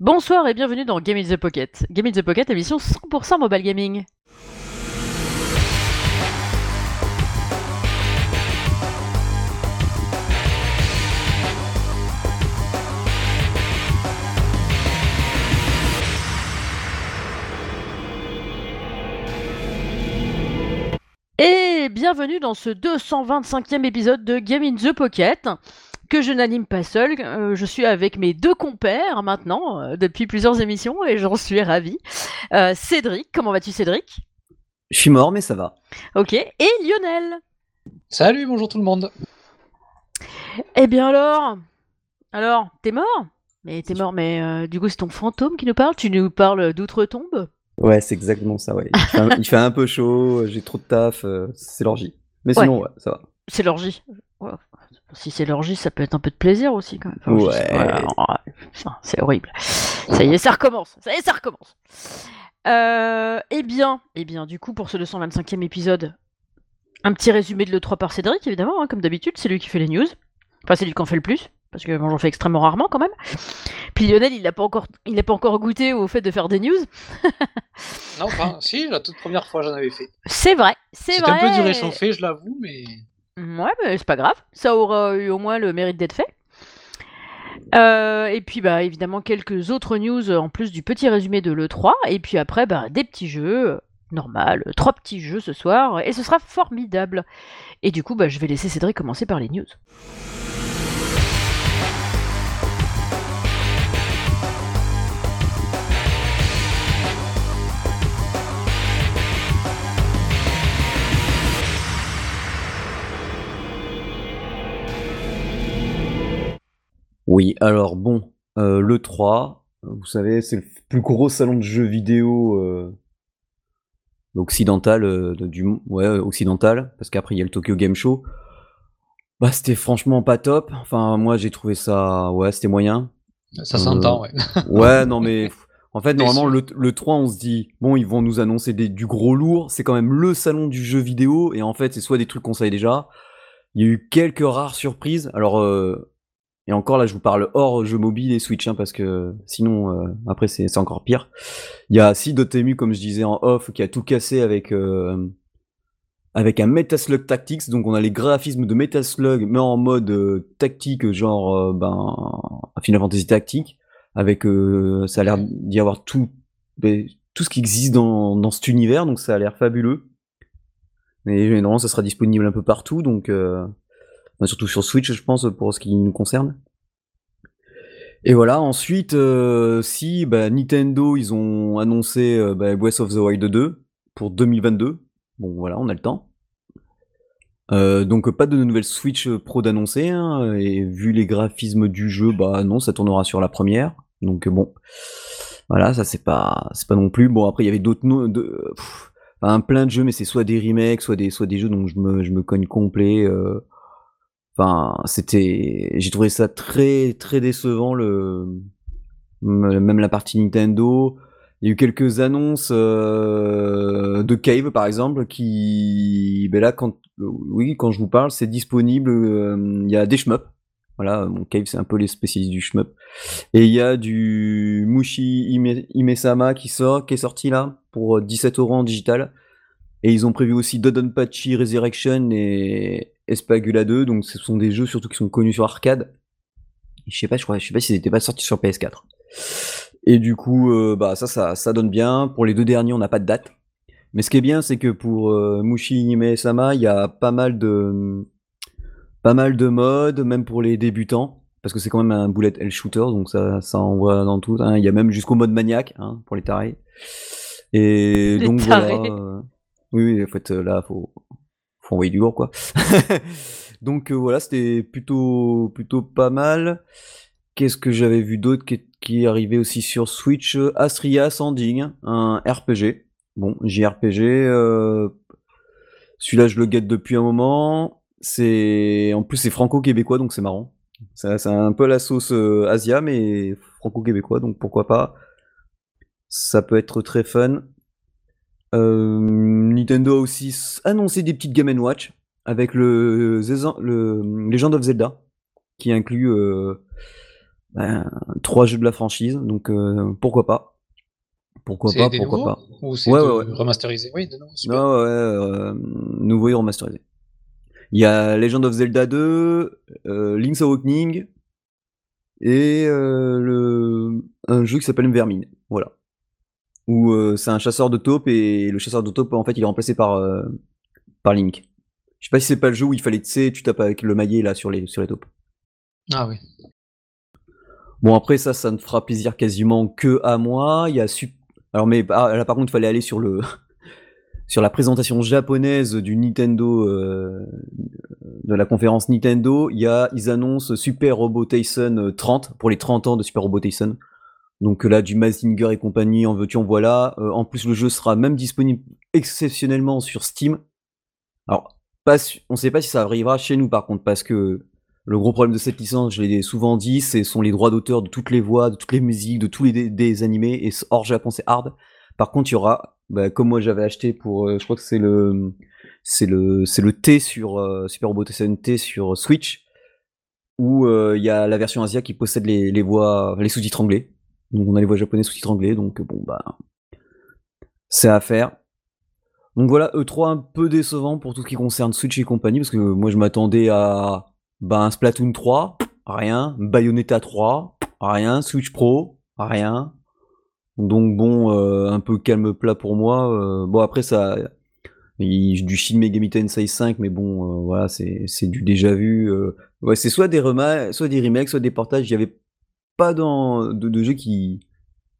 Bonsoir et bienvenue dans Game in the Pocket. Game in the Pocket, émission 100% mobile gaming. Et bienvenue dans ce 225e épisode de Game in the Pocket que je n'anime pas seul. Euh, je suis avec mes deux compères maintenant euh, depuis plusieurs émissions et j'en suis ravi. Euh, Cédric, comment vas-tu Cédric? Je suis mort mais ça va. Ok. Et Lionel? Salut, bonjour tout le monde. Eh bien alors Alors, t'es mort? Mais t'es mort, mais du coup c'est ton fantôme qui nous parle? Tu nous parles d'outre-tombe? Ouais, c'est exactement ça, ouais. Il fait, un, peu chaud, j'ai trop de taf, c'est l'orgie. Mais sinon, ouais, ça va. C'est l'orgie. Si c'est l'orgie, ça peut être un peu de plaisir aussi quand même. ouais. c'est horrible. Ça y est, ça recommence. Ça y est, ça recommence. Euh, eh bien, eh bien, du coup, pour ce 225e épisode, un petit résumé de l'E3 par Cédric, évidemment, hein, comme d'habitude, c'est lui qui fait les news. Enfin, c'est lui qui en fait le plus, parce que moi j'en fais extrêmement rarement quand même. Puis Lionel, il n'a pas encore, il pas encore goûté au fait de faire des news. non, enfin, si, la toute première fois j'en avais fait. C'est vrai, c'est vrai. C'est un peu du réchauffé, je l'avoue, mais. Ouais, mais c'est pas grave. Ça aura eu au moins le mérite d'être fait. Euh, et puis bah évidemment quelques autres news en plus du petit résumé de l'E3 et puis après bah, des petits jeux normal, trois petits jeux ce soir et ce sera formidable. Et du coup bah, je vais laisser Cédric commencer par les news. Oui, alors bon, euh, le 3, vous savez, c'est le plus gros salon de jeux vidéo euh, occidental, euh, du ouais, occidental, parce qu'après il y a le Tokyo Game Show. Bah, c'était franchement pas top. Enfin, moi j'ai trouvé ça, ouais, c'était moyen. Ça s'entend, ouais. ouais, non mais en fait, normalement, le, le 3, on se dit, bon, ils vont nous annoncer des, du gros lourd. C'est quand même le salon du jeu vidéo. Et en fait, c'est soit des trucs qu'on savait déjà. Il y a eu quelques rares surprises. Alors, et encore là, je vous parle hors jeu mobile et Switch, hein, parce que sinon, euh, après, c'est encore pire. Il y a si Dotemu, comme je disais en off, qui a tout cassé avec euh, avec un Metaslug Tactics. Donc, on a les graphismes de Metaslug, mais en mode euh, tactique, genre ben Final Fantasy Tactique, avec ça a l'air d'y avoir tout tout ce qui existe dans, dans cet univers, donc ça a l'air fabuleux. Et normalement, ça sera disponible un peu partout, donc surtout sur Switch, je pense, pour ce qui nous concerne. Et voilà, ensuite, euh, si bah, Nintendo, ils ont annoncé euh, bah, Breath of the Wild 2 pour 2022. Bon, voilà, on a le temps. Euh, donc pas de nouvelle Switch Pro d'annoncer, hein, et vu les graphismes du jeu, bah non, ça tournera sur la première. Donc bon, voilà, ça c'est pas, pas non plus. Bon après il y avait d'autres, un plein de jeux, mais c'est soit des remakes, soit des, soit des jeux dont je me, je me cogne complet. Euh, C'était, j'ai trouvé ça très très décevant le, même la partie Nintendo. Il y a eu quelques annonces euh, de Cave par exemple qui, ben là quand, oui quand je vous parle c'est disponible. Euh, il y a des shmups. Voilà, mon Cave c'est un peu les spécialistes du shmup. Et il y a du Mushi Imesama qui sort, qui est sorti là pour 17 euros en digital. Et ils ont prévu aussi Dodonpachi Resurrection et Espagula 2, donc ce sont des jeux surtout qui sont connus sur arcade. Je sais pas, je crois, je sais pas s'ils n'étaient pas sortis sur PS4. Et du coup, euh, bah ça, ça, ça donne bien. Pour les deux derniers, on n'a pas de date. Mais ce qui est bien, c'est que pour euh, Mushi Hime Sama, il y a pas mal de pas mal de modes, même pour les débutants, parce que c'est quand même un bullet hell shooter, donc ça, ça envoie dans tout. Hein. Il y a même jusqu'au mode maniaque hein, pour les tarés. Et donc voilà. Euh, oui, oui, en fait, là, faut, faut envoyer du lourd, quoi. Donc euh, voilà, c'était plutôt, plutôt pas mal. Qu'est-ce que j'avais vu d'autre qui, qui arrivait aussi sur Switch? Astria Sanding, un RPG. Bon, JRPG. Euh... Celui-là, je le guette depuis un moment. C'est en plus c'est franco-québécois, donc c'est marrant. C'est un peu la sauce euh, Asia, mais franco-québécois, donc pourquoi pas. Ça peut être très fun. Euh, Nintendo a aussi annoncé des petites Game Watch avec le, le Legend of Zelda qui inclut euh, ben, trois jeux de la franchise, donc pourquoi pas? Pourquoi pas, pourquoi pas? Ou c'est ouais, ouais, remasterisé? Oui, non, Non, ouais, nouveau et remasterisé. Il y a Legend of Zelda 2, Link's Awakening et le... un jeu qui s'appelle Vermine. Voilà où euh, c'est un chasseur de taupes et le chasseur de taupes en fait il est remplacé par euh, par Link. Je sais pas si c'est pas le jeu où il fallait tu sais tu tapes avec le maillet là sur les sur les taupes. Ah oui. Bon après ça ça ne fera plaisir quasiment que à moi. Il y a alors mais ah, là par contre il fallait aller sur le sur la présentation japonaise du Nintendo euh, de la conférence Nintendo, il y a ils annoncent Super Robot Tyson 30 pour les 30 ans de Super Robot Tyson. Donc là, du Mazinger et compagnie, en veux-tu, en voilà. Euh, en plus, le jeu sera même disponible exceptionnellement sur Steam. Alors, pas on ne sait pas si ça arrivera chez nous par contre, parce que le gros problème de cette licence, je l'ai souvent dit, ce sont les droits d'auteur de toutes les voix, de toutes les musiques, de tous les des animés, et hors Japon, c'est hard. Par contre, il y aura, bah, comme moi j'avais acheté pour, euh, je crois que c'est le, T sur euh, Super Robot T sur Switch, où il y a la version Asia qui possède les, les voix, les sous-titres anglais. Donc on a les voix japonaises sous-titres anglais, donc bon bah c'est à faire. Donc voilà, E3 un peu décevant pour tout ce qui concerne Switch et compagnie, parce que moi je m'attendais à bah, un Splatoon 3, rien, Bayonetta 3, rien, Switch Pro, rien. Donc bon, euh, un peu calme plat pour moi. Euh, bon après ça, du Shin Megami Tensei 5, mais bon euh, voilà, c'est du déjà vu. ouais, c'est soit des remakes, soit des remakes, soit des portages. Il y avait pas dans de, jeux qui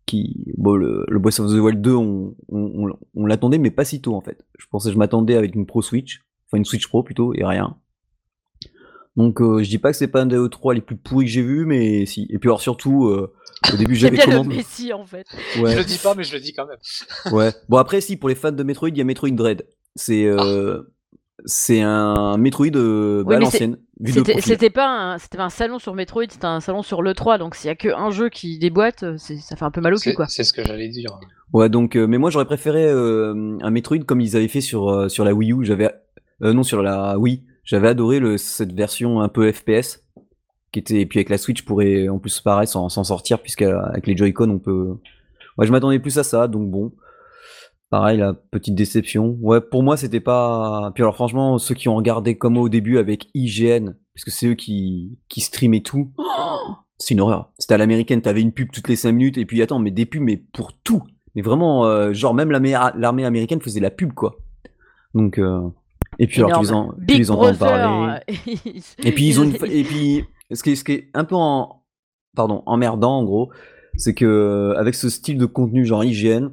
qui bon le, le Breath of the Wild 2 on, on, l'attendait mais pas si tôt en fait. Je pensais je m'attendais avec une Pro Switch, enfin une Switch Pro plutôt et rien. Donc euh, je dis pas que c'est pas un des E3 les plus pourris que j'ai vu mais si et puis alors surtout euh, au début j'avais commandé le Messi en fait. Ouais. Je le dis pas mais je le dis quand même. ouais. Bon après si pour les fans de Metroid, il y a Metroid Dread. C'est euh, ah. C'est un Metroid euh, à l'ancienne. C'était pas, un, pas un salon sur Metroid, c'était un salon sur l'E3, donc s'il y a qu'un jeu qui déboîte, ça fait un peu mal au cul, quoi. C'est ce que j'allais dire. Ouais, donc, euh, mais moi j'aurais préféré euh, un Metroid comme ils avaient fait sur, euh, sur la Wii U, j'avais, non, sur la Wii, j'avais adoré le, cette version un peu FPS, qui était, et puis avec la Switch pourrait en plus pareil s'en sortir, puisqu'avec les Joy-Con on peut. Ouais, je m'attendais plus à ça, donc bon. Pareil, la petite déception. Ouais, pour moi, c'était pas. Puis alors, franchement, ceux qui ont regardé comme au début avec IGN, parce que c'est eux qui, qui streamaient tout, c'est une horreur. C'était à l'américaine, t'avais une pub toutes les 5 minutes, et puis attends, mais des pubs, mais pour tout. Mais vraiment, euh, genre, même l'armée américaine faisait la pub, quoi. Donc, euh, et puis alors, ils en, en parlé. et puis, ils ont Et puis, ce qui, est, ce qui est un peu en. Pardon, emmerdant, en gros, c'est que, avec ce style de contenu, genre IGN,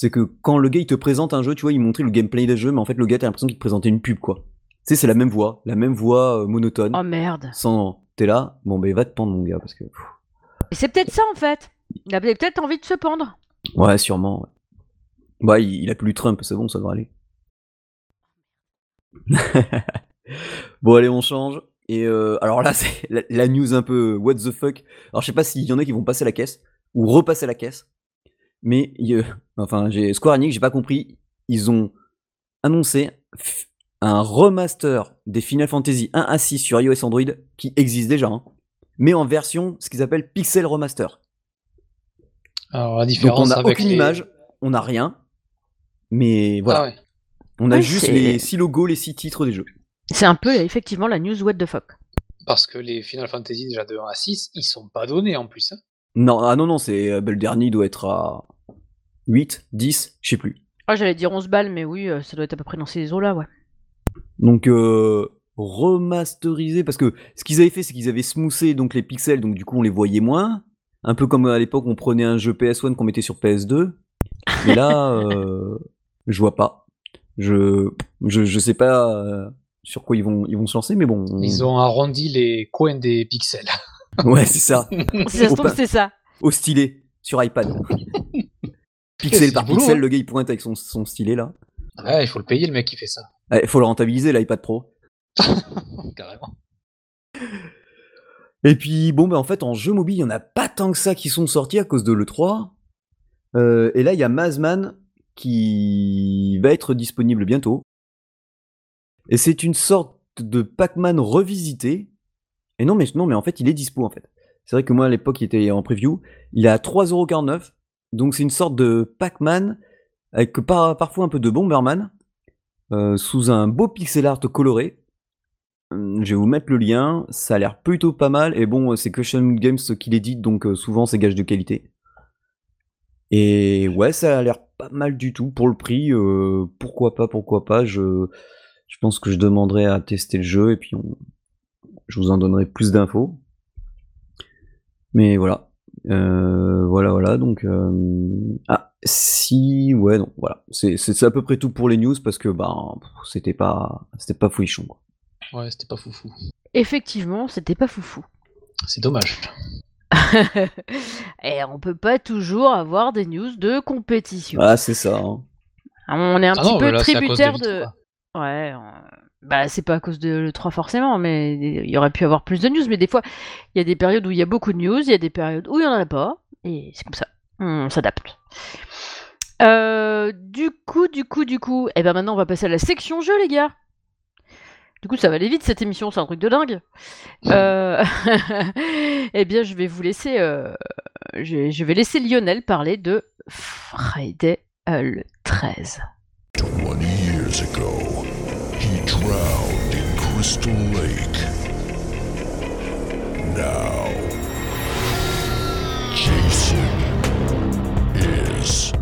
c'est que quand le gars il te présente un jeu, tu vois, il montrait le gameplay des jeux, mais en fait le gars t'as l'impression qu'il te présentait une pub quoi. Tu sais, c'est la même voix, la même voix euh, monotone. Oh merde. Sans, t'es là, bon ben va te pendre mon gars parce que. C'est peut-être ça en fait. Il a peut-être envie de se pendre. Ouais, sûrement. Bah, il, a plus Trump, c'est bon, ça devrait aller. bon, allez, on change. Et euh, alors là, c'est la, la, news un peu what the fuck. Alors, je sais pas s'il y en a qui vont passer la caisse ou repasser la caisse mais enfin, j'ai Square Enix, j'ai pas compris. Ils ont annoncé un remaster des Final Fantasy 1 à 6 sur iOS Android qui existe déjà, hein, mais en version ce qu'ils appellent Pixel Remaster. Alors la différence Donc on n'a aucune image, on n'a rien, mais voilà. Ah on a juste les 6 logos, les 6 titres des jeux. C'est un peu effectivement la news what the fuck. Parce que les Final Fantasy déjà de 1 à 6, ils sont pas donnés en plus. Hein. Non, ah non, non, c'est euh, le dernier doit être à 8, 10, je sais plus. Ah, j'allais dire 11 balles, mais oui, euh, ça doit être à peu près dans ces eaux-là, ouais. Donc, euh, remasterisé, parce que ce qu'ils avaient fait, c'est qu'ils avaient smoothé donc, les pixels, donc du coup, on les voyait moins. Un peu comme à l'époque, on prenait un jeu PS1 qu'on mettait sur PS2. Mais là, euh, je vois pas. Je, je, je sais pas sur quoi ils vont, ils vont se lancer, mais bon. Ils ont arrondi les coins des pixels. Ouais, c'est ça. si ça se trouve, c'est ça. Au stylet, sur iPad. pixel par pixel, hein. le gars il pointe avec son, son stylet là. Ouais, il faut le payer le mec qui fait ça. Il faut le rentabiliser l'iPad Pro. Carrément. Et puis bon, bah en fait en jeu mobile, il y en a pas tant que ça qui sont sortis à cause de l'E3. Euh, et là, il y a Mazman qui va être disponible bientôt. Et c'est une sorte de Pac-Man revisité et non, mais non, mais en fait, il est dispo en fait. C'est vrai que moi, à l'époque, il était en preview. Il est à 3,49€. Donc, c'est une sorte de Pac-Man avec parfois un peu de Bomberman euh, sous un beau pixel art coloré. Hum, je vais vous mettre le lien. Ça a l'air plutôt pas mal. Et bon, c'est Question Games qui l'édite, donc euh, souvent, c'est gage de qualité. Et ouais, ça a l'air pas mal du tout pour le prix. Euh, pourquoi pas, pourquoi pas. Je, je pense que je demanderai à tester le jeu et puis je vous en donnerai plus d'infos. Mais voilà. Euh, voilà, voilà. Donc, euh, ah, si, ouais, non, voilà. C'est à peu près tout pour les news parce que ben, c'était pas, c'était pas fouichon. Quoi. Ouais, c'était pas foufou. Effectivement, c'était pas foufou. C'est dommage. Et on peut pas toujours avoir des news de compétition. Ah, c'est ça. Hein. On est un ah petit peu tributaire de. Ouais, bah c'est pas à cause de le 3 forcément, mais il y aurait pu avoir plus de news. Mais des fois, il y a des périodes où il y a beaucoup de news, il y a des périodes où il y en a pas, et c'est comme ça. On s'adapte. Euh, du coup, du coup, du coup, et eh ben maintenant on va passer à la section jeu, les gars. Du coup, ça va aller vite cette émission, c'est un truc de dingue. Euh... eh bien, je vais vous laisser. Euh... Je, je, vais laisser Lionel parler de Friday le 13. 20 years ago, he drowned in Crystal Lake. Now, Jason is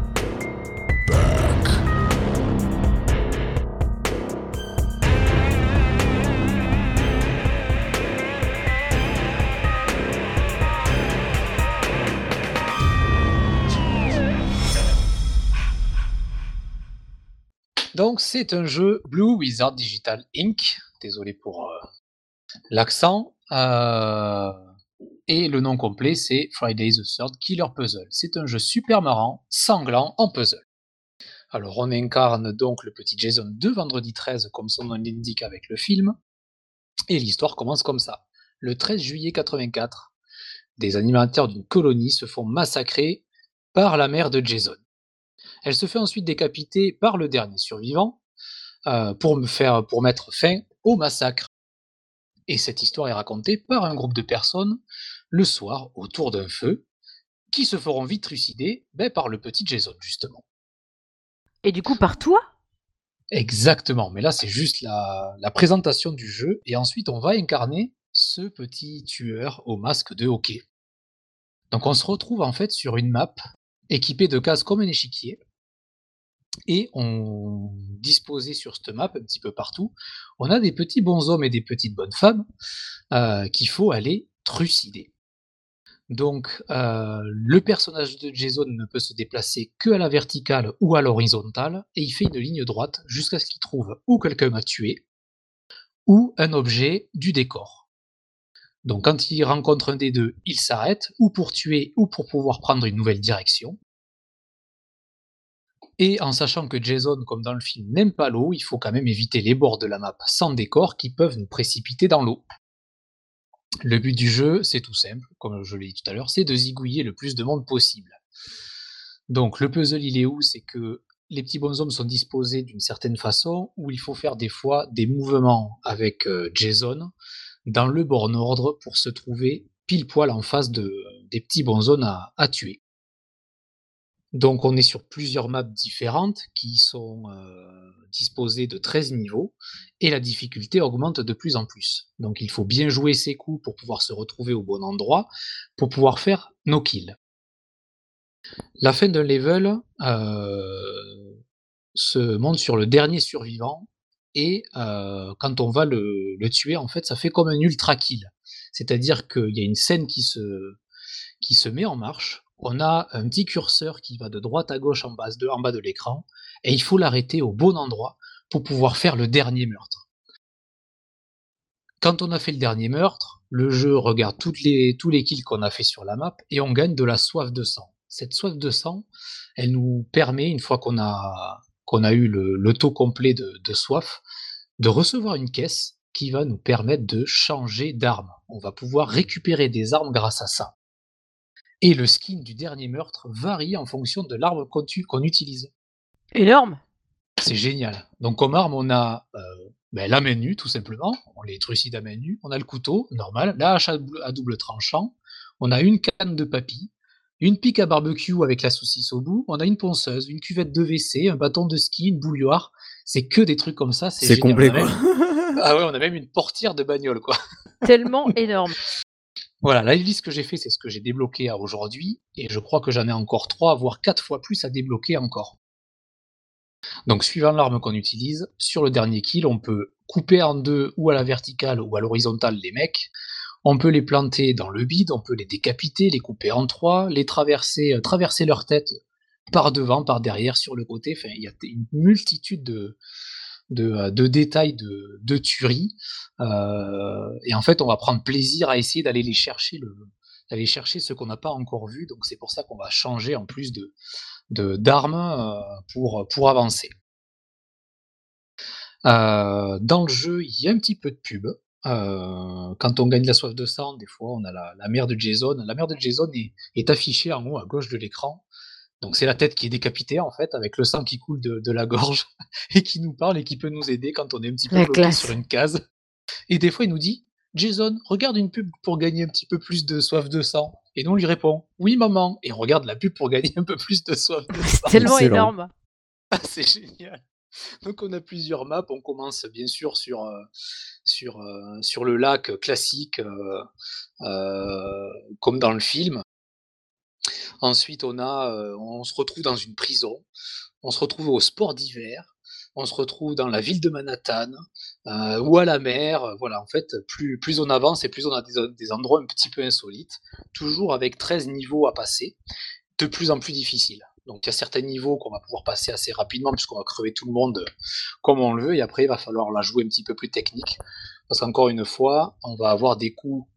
Donc, c'est un jeu Blue Wizard Digital Inc. Désolé pour euh, l'accent. Euh, et le nom complet, c'est Friday the Third Killer Puzzle. C'est un jeu super marrant, sanglant en puzzle. Alors, on incarne donc le petit Jason de Vendredi 13, comme son nom l'indique avec le film. Et l'histoire commence comme ça. Le 13 juillet 84, des animateurs d'une colonie se font massacrer par la mère de Jason. Elle se fait ensuite décapiter par le dernier survivant euh, pour, me faire, pour mettre fin au massacre. Et cette histoire est racontée par un groupe de personnes le soir autour d'un feu qui se feront vite trucider ben, par le petit Jason, justement. Et du coup, par toi? Exactement, mais là c'est juste la, la, présentation du jeu, et ensuite on va incarner ce petit tueur au masque de hockey. Donc on se retrouve en fait sur une map équipée de cases comme un échiquier, et on disposait sur cette map un petit peu partout, on a des petits bons hommes et des petites bonnes femmes euh, qu'il faut aller trucider. Donc euh, le personnage de Jason ne peut se déplacer que à la verticale ou à l'horizontale, et il fait une ligne droite jusqu'à ce qu'il trouve ou quelqu'un à tuer, ou un objet du décor. Donc quand il rencontre un des deux, il s'arrête, ou pour tuer, ou pour pouvoir prendre une nouvelle direction. Et en sachant que Jason, comme dans le film, n'aime pas l'eau, il faut quand même éviter les bords de la map sans décor qui peuvent nous précipiter dans l'eau. Le but du jeu, c'est tout simple, comme je l'ai dit tout à l'heure, c'est de zigouiller le plus de monde possible. Donc le puzzle, il est où? C'est que les petits bonshommes sont disposés d'une certaine façon, où il faut faire des fois des mouvements avec euh, Jason dans le bon ordre pour se trouver pile poil en face de, des petits bonshommes à tuer. Donc on est sur plusieurs maps différentes qui sont euh, disposées de 13 niveaux et la difficulté augmente de plus en plus. Donc il faut bien jouer ses coups pour pouvoir se retrouver au bon endroit, pour pouvoir faire nos kills. La fin d'un level euh, se monte sur le dernier survivant et euh, quand on va le, le, tuer, en fait, ça fait comme un ultra kill. C'est-à-dire qu'il y a une scène qui se, qui se met en marche on a un petit curseur qui va de droite à gauche en, bas de l'écran, et il faut l'arrêter au bon endroit pour pouvoir faire le dernier meurtre. Quand on a fait le dernier meurtre, le jeu regarde tous les kills qu'on a fait sur la map et on gagne de la soif de sang. Cette soif de sang, elle nous permet, une fois qu'on a, eu le, taux complet de soif, de recevoir une caisse qui va nous permettre de changer d'arme. On va pouvoir récupérer des armes grâce à ça. Et le skin du dernier meurtre varie en fonction de l'arme qu'on utilise. Énorme C'est génial. Donc comme arme, on a euh, ben, la main nue, tout simplement. On les trucide à main nue. On a le couteau, normal. La hache à double, tranchant. on a une canne de papy, une pique à barbecue avec la saucisse au bout, on a une ponceuse, une cuvette de WC, un bâton de ski, une bouilloire. C'est que des trucs comme ça. C'est complet, quoi. Ah ouais, on a même une portière de bagnole, quoi. Tellement énorme. Voilà, la liste que j'ai fait, c'est ce que j'ai débloqué à aujourd'hui, et je crois que j'en ai encore trois, voire quatre fois plus à débloquer encore. Donc, suivant l'arme qu'on utilise, sur le dernier kill, on peut couper en deux ou à la verticale ou à l'horizontale les mecs. On peut les planter dans le bide, on peut les décapiter, les couper en trois, les traverser, euh, traverser leur tête par devant, par derrière, sur le côté. Enfin, il y a une multitude de, de, euh, détails de, de tuerie. Euh, et en fait, on va prendre plaisir à essayer d'aller les chercher, le, d'aller chercher ce qu'on n'a pas encore vu. Donc c'est pour ça qu'on va changer en plus de, d'armes euh, pour, avancer. Dans le jeu, il y a un petit peu de pub. Quand on gagne la soif de sang, des fois, on a la, mère de Jason. La mère de Jason est affichée en haut à gauche de l'écran. Donc c'est la tête qui est décapitée en fait, avec le sang qui coule de, de, la gorge et qui nous parle et qui peut nous aider quand on est un petit peu bloqué sur une case. Et des fois, il nous dit Jason, regarde une pub pour gagner un petit peu plus de soif de sang. Et nous, on lui répond Oui, maman. Et on regarde la pub pour gagner un peu plus de soif de sang. Tellement énorme. Ah, c'est génial. Donc, on a plusieurs maps. On commence bien sûr sur, euh, sur, euh, sur le lac classique, euh, comme dans le film. Ensuite, on, a, on se retrouve dans une prison. On se retrouve au sport d'hiver on se retrouve dans la ville de Manhattan euh, ou à la mer. Voilà, en fait, plus, plus on avance et plus on a des, endroits un petit peu insolites, toujours avec 13 niveaux à passer, de plus en plus difficiles. Donc il y a certains niveaux qu'on va pouvoir passer assez rapidement puisqu'on va crever tout le monde comme on le veut et après il va falloir la jouer un petit peu plus technique parce qu'encore une fois, on va avoir des coups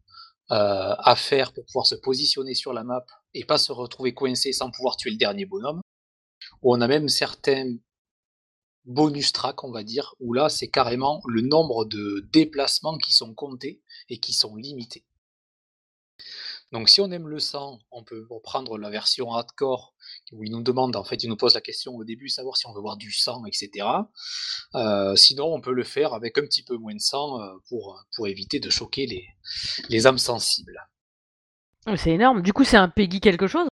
euh, à faire pour pouvoir se positionner sur la map et pas se retrouver coincé sans pouvoir tuer le dernier bonhomme. On a même certains bonus track, on va dire, où là, c'est carrément le nombre de déplacements qui sont comptés et qui sont limités. Donc si on aime le sang, on peut reprendre la version hardcore où il nous demande, en fait, il nous pose la question au début, savoir si on veut voir du sang, etc. Euh, sinon, on peut le faire avec un petit peu moins de sang euh, pour, pour éviter de choquer les, les âmes sensibles. C'est énorme. Du coup, c'est un Peggy quelque chose?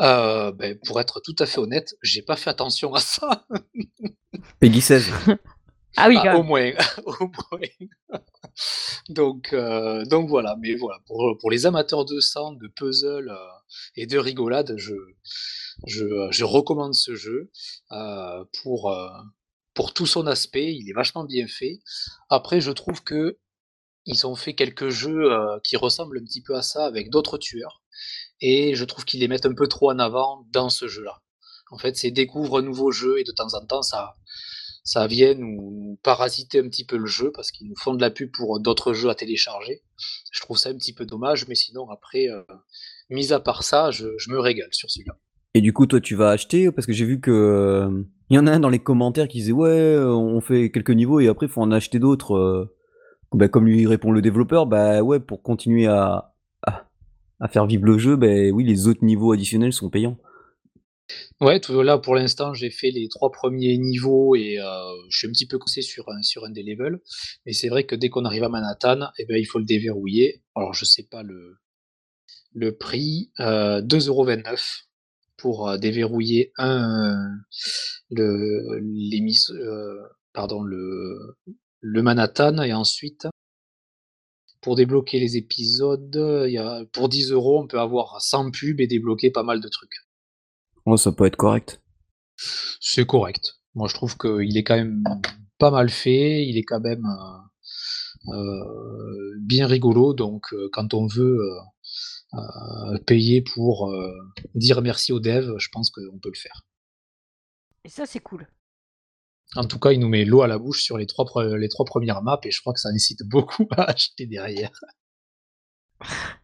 Euh, ben, pour être tout à fait honnête, j'ai pas fait attention à ça. Peggy 16. ah oui, ah, au moins, au moins. donc, euh, donc voilà, mais voilà, pour, pour, les amateurs de sang, de puzzle euh, et de rigolade, je, je, je recommande ce jeu pour, pour tout son aspect. Il est vachement bien fait. Après, je trouve que ils ont fait quelques jeux qui ressemblent un petit peu à ça avec d'autres tueurs et je trouve qu'ils les mettent un peu trop en avant dans ce jeu-là. En fait, c'est découvre un nouveau jeu et de temps en temps, ça, ça vient nous, parasiter un petit peu le jeu parce qu'ils nous font de la pub pour d'autres jeux à télécharger. Je trouve ça un petit peu dommage, mais sinon, après, euh, mis à part ça, je, me régale sur celui-là. Et du coup, toi, tu vas acheter? Parce que j'ai vu que euh, il y en a un dans les commentaires qui disait ouais, euh, on fait quelques niveaux et après, il faut en acheter d'autres. Bah, comme lui répond le développeur, bah pour continuer à, faire vivre le jeu, ben oui, les autres niveaux additionnels sont payants. Ouais, là pour l'instant j'ai fait les trois premiers niveaux et euh, je suis un petit peu coussé sur un, des levels. Mais c'est vrai que dès qu'on arrive à Manhattan, eh ben, il faut le déverrouiller. Alors je sais pas le, prix, euh, 2,29€ pour euh, déverrouiller un le, les euh, pardon, le, le Manhattan et ensuite pour débloquer les épisodes, y a, pour 10 euros, on peut avoir 100 pubs et débloquer pas mal de trucs. Oh, ça peut être correct. C'est correct. Moi, je trouve qu'il est quand même pas mal fait. Il est quand même euh, euh, bien rigolo. Donc, euh, quand on veut payer pour dire merci aux devs, je pense qu'on peut le faire. Et ça, c'est cool. En tout cas, il nous met l'eau à la bouche sur les trois, les trois premières maps et je crois que ça incite beaucoup à acheter derrière.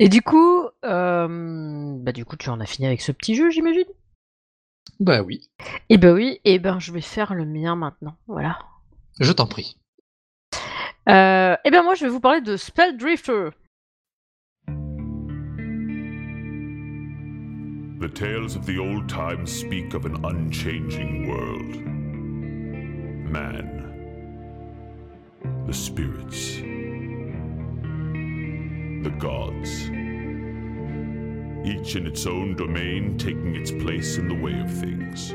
Et du coup, euh, bah du coup, tu en as fini avec ce petit jeu, j'imagine? Bah oui. Et bah oui, et ben je vais faire le mien maintenant, voilà. Je t'en prie. Euh, et ben moi, je vais vous parler de Spell Drifter. The tales of the old times speak of an unchanging world. Man, the spirits, the gods. Each in its own domain taking its place in the way of things.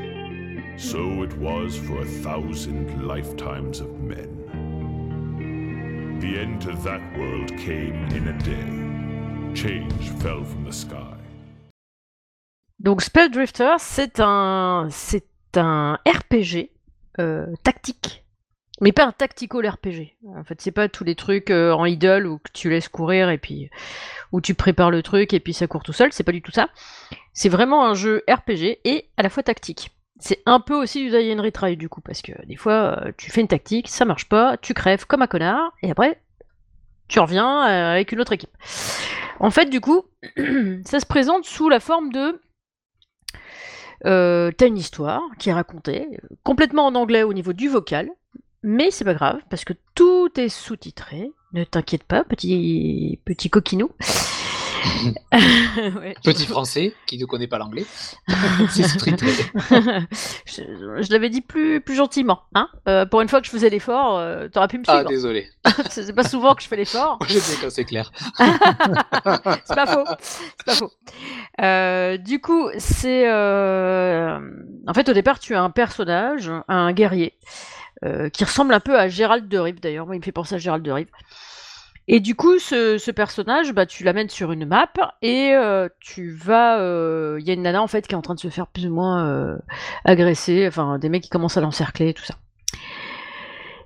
So it was for a thousand lifetimes of men. The end to that world came in a day. Change fell from the sky. Donc Spelldrifter, c'est un, c'est un RPG euh, tactique, mais pas un tactical RPG. En fait, c'est pas tous les trucs euh, en idle où tu laisses courir et puis où tu prépares le truc et puis ça court tout seul. C'est pas du tout ça. C'est vraiment un jeu RPG et à la fois tactique. C'est un peu aussi du Die and Retry du coup, parce que des fois, euh, tu fais une tactique, ça marche pas, tu crèves comme un connard, et après, tu reviens avec une autre équipe. En fait, du coup, ça se présente sous la forme de euh, t'as une histoire qui est racontée, complètement en anglais au niveau du vocal, mais c'est pas grave, parce que tout est sous-titré. Ne t'inquiète pas, petit, petit coquinou. Petit français qui ne connaît pas l'anglais. c'est sous-titré. je, l'avais dit plus, plus gentiment. Hein euh, pour une fois que je faisais l'effort, euh, t'aurais pu me ah, suivre. Ah, désolé. c'est pas souvent que je fais l'effort. Je sais quand c'est clair. c'est pas faux. C'est pas faux. Euh, du coup, c'est. En fait, au départ, tu as un personnage, un guerrier, qui ressemble un peu à Gérald de Rive d'ailleurs. Moi, il me fait penser à Gérald de Rive. Et du coup, ce, personnage, bah, tu l'amènes sur une map et euh, tu vas. Il euh, y a une nana en fait qui est en train de se faire plus ou moins euh, agresser, enfin des mecs qui commencent à l'encercler, tout ça.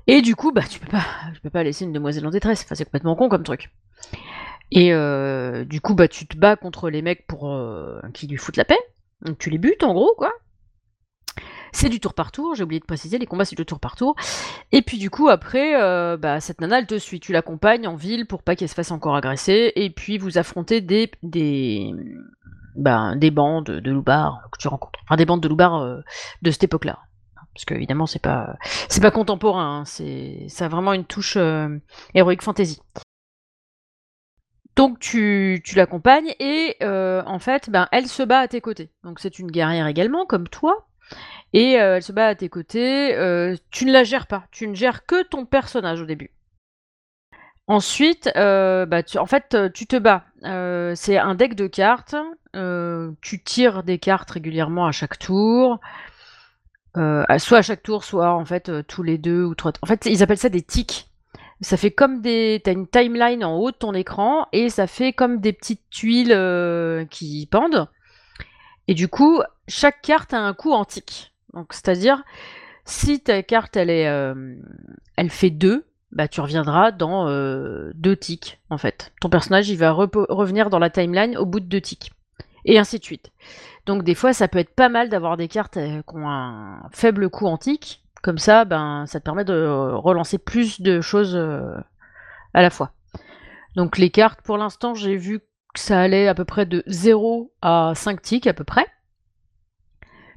Et du coup, bah tu peux pas, peux pas laisser une demoiselle en détresse. C'est complètement con comme truc. Et du coup, bah tu te bats contre les mecs pour qui lui foutent la paix. Donc tu les butes en gros, quoi. C'est du tour par tour, j'ai oublié de préciser, les combats c'est du tour par tour. Et puis du coup après, euh, bah, cette nana elle te suit, tu l'accompagnes en ville pour pas qu'elle se fasse encore agresser, et puis vous affrontez des, des, bah, des bandes de loupards que tu rencontres, enfin des bandes de loupards euh, de cette époque-là. Parce que évidemment c'est pas c'est pas contemporain, hein. c'est ça a vraiment une touche euh, heroic fantasy. Donc tu, tu l'accompagnes et en fait ben, elle se bat à tes côtés. Donc c'est une guerrière également comme toi et euh, elle se bat à tes côtés. Euh, tu ne la gères pas. Tu ne gères que ton personnage au début. Ensuite, euh, bah, en fait, tu te bats. c'est un deck de cartes. tu tires des cartes régulièrement à chaque tour. soit à chaque tour, soit en fait tous les deux ou trois. En fait, ils appellent ça des tics. Ça fait comme des. T'as une timeline en haut de ton écran et ça fait comme des petites tuiles qui pendent. Et du coup, chaque carte a un coup antique. Donc, c'est-à-dire, si ta carte, elle, est, euh, elle fait 2, bah, tu reviendras dans 2 euh, ticks, en fait. Ton personnage, il va revenir dans la timeline au bout de 2 ticks. Et ainsi de suite. Donc, des fois, ça peut être pas mal d'avoir des cartes euh, qui ont un faible coût antique. Comme ça, ben, ça te permet de relancer plus de choses à la fois. Donc, les cartes, pour l'instant, j'ai vu que ça allait à peu près de 0 à 5 ticks, à peu près.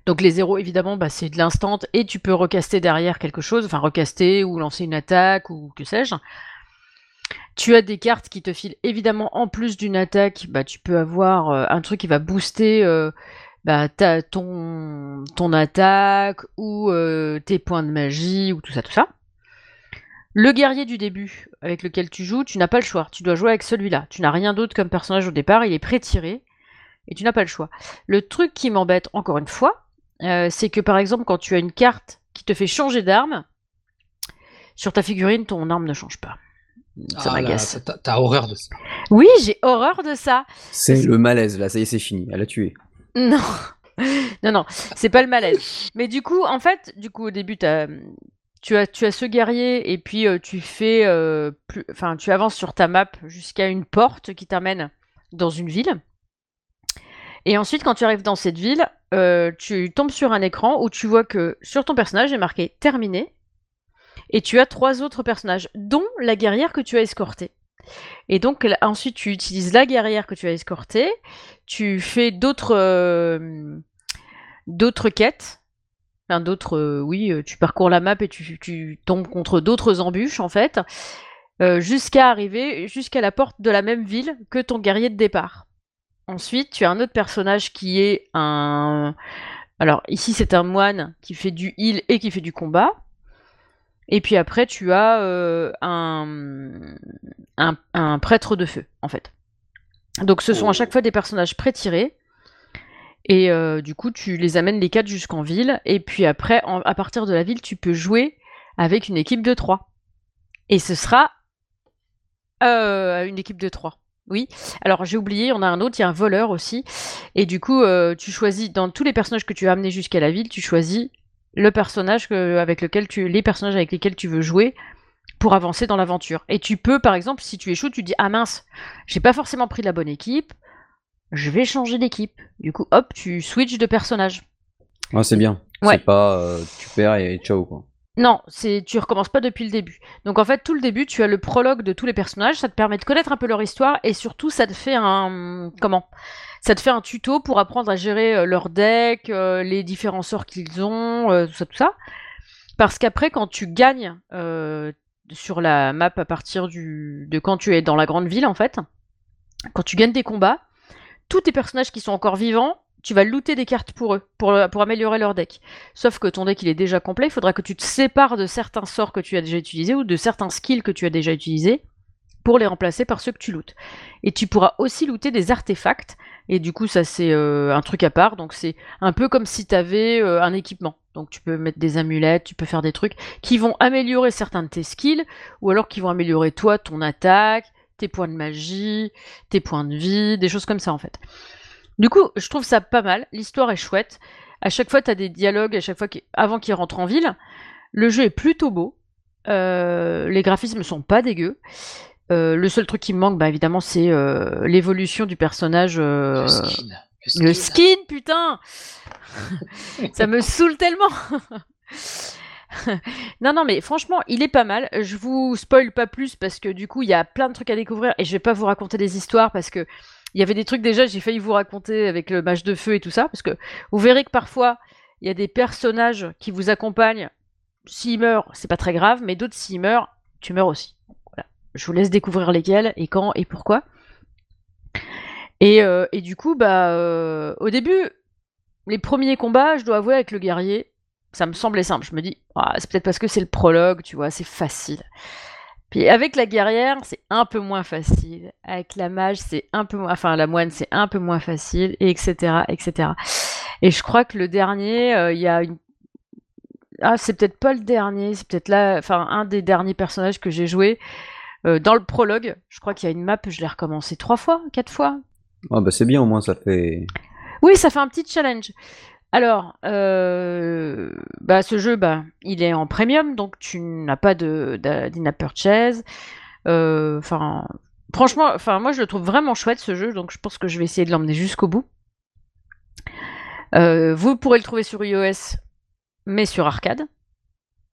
Donc les zéros, évidemment, bah, c'est de l'instant et tu peux recaster derrière quelque chose, enfin recaster ou lancer une attaque ou que sais-je. Tu as des cartes qui te filent évidemment en plus d'une attaque, bah, tu peux avoir euh, un truc qui va booster euh, bah, ton, ton attaque ou euh, tes points de magie ou tout ça, tout ça. Le guerrier du début avec lequel tu joues, tu n'as pas le choix. Tu dois jouer avec celui-là. Tu n'as rien d'autre comme personnage au départ, il est pré-tiré et tu n'as pas le choix. Le truc qui m'embête encore une fois, euh, c'est que par exemple, quand tu as une carte qui te fait changer d'arme, sur ta figurine, ton arme ne change pas. Ça ah m'agace. T'as horreur de ça. Oui, j'ai horreur de ça. C'est le malaise, là, ça y est, c'est fini. Elle a tué. Non. non, non, c'est pas le malaise. Mais du coup, en fait, du coup, au début, tu as, tu as ce guerrier et puis euh, tu fais, euh, enfin, tu avances sur ta map jusqu'à une porte qui t'amène dans une ville. Et ensuite, quand tu arrives dans cette ville, euh, tu tombes sur un écran où tu vois que sur ton personnage est marqué terminé. Et tu as trois autres personnages, dont la guerrière que tu as escortée. Et donc ensuite tu utilises la guerrière que tu as escortée, tu fais d'autres euh, d'autres quêtes, enfin d'autres euh, oui, tu parcours la map et tu, tu tombes contre d'autres embûches en fait, jusqu'à arriver jusqu'à la porte de la même ville que ton guerrier de départ. Ensuite, tu as un autre personnage qui est un. Alors, ici, c'est un moine qui fait du heal et qui fait du combat. Et puis après, tu as euh, un... un... prêtre de feu, en fait. Donc ce sont à chaque Oh. fois des personnages pré-tirés. Et euh, du coup, tu les amènes les quatre jusqu'en ville. Et puis après, en- à partir de la ville, tu peux jouer avec une équipe de 3. Et ce sera euh, une équipe de 3. Oui. Alors j'ai oublié, on a un autre, il y a un voleur aussi. Et du coup, euh, tu choisis, dans tous les personnages que tu as amenés jusqu'à la ville, tu choisis le personnage que- avec lequel tu, les personnages avec lesquels tu veux jouer pour avancer dans l'aventure. Et tu peux, par exemple, si tu échoues, tu dis ah mince, j'ai pas forcément pris la bonne équipe, je vais changer d'équipe. Du coup, hop, tu switches de personnage. Ah, c'est bien. Ouais. C'est pas euh, tu perds et ciao quoi. Non, c'est tu recommences pas depuis le début. Donc en fait, tout le début, tu as le prologue de tous les personnages, ça te permet de connaître un peu leur histoire et surtout ça te fait un comment? Ça te fait un tuto pour apprendre à gérer euh, leur deck, euh, les différents sorts qu'ils ont, euh, tout ça, tout ça. Parce qu'après, quand tu gagnes sur la map à partir du de quand tu es dans la grande ville en fait, quand tu gagnes des combats, tous tes personnages qui sont encore vivants, tu vas looter des cartes pour eux, pour, améliorer leur deck. Sauf que ton deck il est déjà complet, il faudra que tu te sépares de certains sorts que tu as déjà utilisés ou de certains skills que tu as déjà utilisés pour les remplacer par ceux que tu lootes. Et tu pourras aussi looter des artefacts, et du coup ça c'est euh, un truc à part, donc c'est un peu comme si tu avais un équipement. Donc tu peux mettre des amulettes, tu peux faire des trucs qui vont améliorer certains de tes skills, ou alors qui vont améliorer toi, ton attaque, tes points de magie, tes points de vie, des choses comme ça en fait. Du coup, je trouve ça pas mal. L'histoire est chouette. À chaque fois, tu as des dialogues, à chaque fois qu'- avant qu'ils rentrent en ville. Le jeu est plutôt beau. Euh, les graphismes sont pas dégueux. Euh, le seul truc qui me manque, bah, évidemment, c'est euh, l'évolution du personnage. euh, Le skin. le skin, putain Ça me saoule tellement Non, non, mais franchement, il est pas mal. Je vous spoil pas plus parce que du coup, il y a plein de trucs à découvrir et je vais pas vous raconter des histoires parce que il y avait des trucs déjà, j'ai failli vous raconter avec le match de feu et tout ça parce que vous verrez que parfois, il y a des personnages qui vous accompagnent. S'ils meurent, c'est pas très grave, mais d'autres, s'ils meurent, tu meurs aussi. Voilà. Je vous laisse découvrir lesquels et quand et pourquoi. Et, euh, et du coup, bah, euh, au début, les premiers combats, je dois avouer, avec le guerrier, ça me semblait simple. Je me dis, Ah, c'est peut-être parce que c'est le prologue, tu vois, c'est facile. Puis avec la guerrière, c'est un peu moins facile. Avec la mage, c'est un peu moins, enfin la moine, c'est un peu moins facile, et etc., etc. Et je crois que le dernier, euh, il y a une, ah, c'est peut-être pas le dernier, c'est peut-être là, enfin un des derniers personnages que j'ai joué euh, dans le prologue. Je crois qu'il y a une map, je l'ai recommencé trois fois, quatre fois, Ah bah c'est bien au moins ça fait. oui, ça fait un petit challenge. Alors, euh, bah, ce jeu, bah, il est en premium, donc tu n'as pas de d'in-app purchase. Euh, franchement, moi je le trouve vraiment chouette ce jeu, donc je pense que je vais essayer de l'emmener jusqu'au bout. Euh, vous pourrez le trouver sur iOS, mais sur arcade.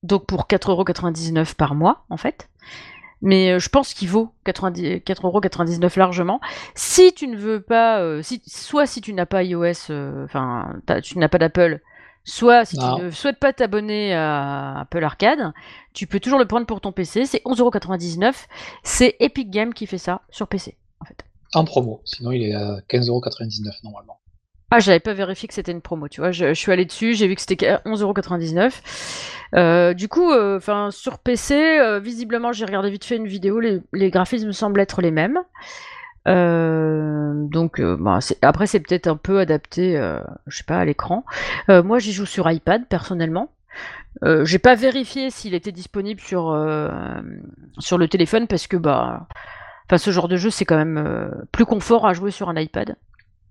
Donc pour 4,99€ par mois, en fait. Mais euh, je pense qu'il vaut 90 4,99€ largement. Si tu ne veux pas, euh, si, soit si tu n'as pas iOS, euh, enfin, tu n'as pas d'Apple, soit si Non. tu ne souhaites pas t'abonner à Apple Arcade, tu peux toujours le prendre pour ton PC. C'est 11,99€. C'est Epic Games qui fait ça sur PC, en fait. En promo. Sinon, il est à 15,99€ normalement. Ah, j'avais pas vérifié que c'était une promo, tu vois. Je, suis allée dessus, j'ai vu que c'était 11,99€. Euh, du coup, euh, sur PC, euh, visiblement, j'ai regardé vite fait une vidéo, les, graphismes semblent être les mêmes. Donc, bah, après, c'est peut-être un peu adapté, je sais pas, à l'écran. Moi, j'y joue sur iPad, personnellement. J'ai pas vérifié s'il était disponible sur, sur le téléphone parce que, bah, ce genre de jeu, c'est quand même plus confort à jouer sur un iPad.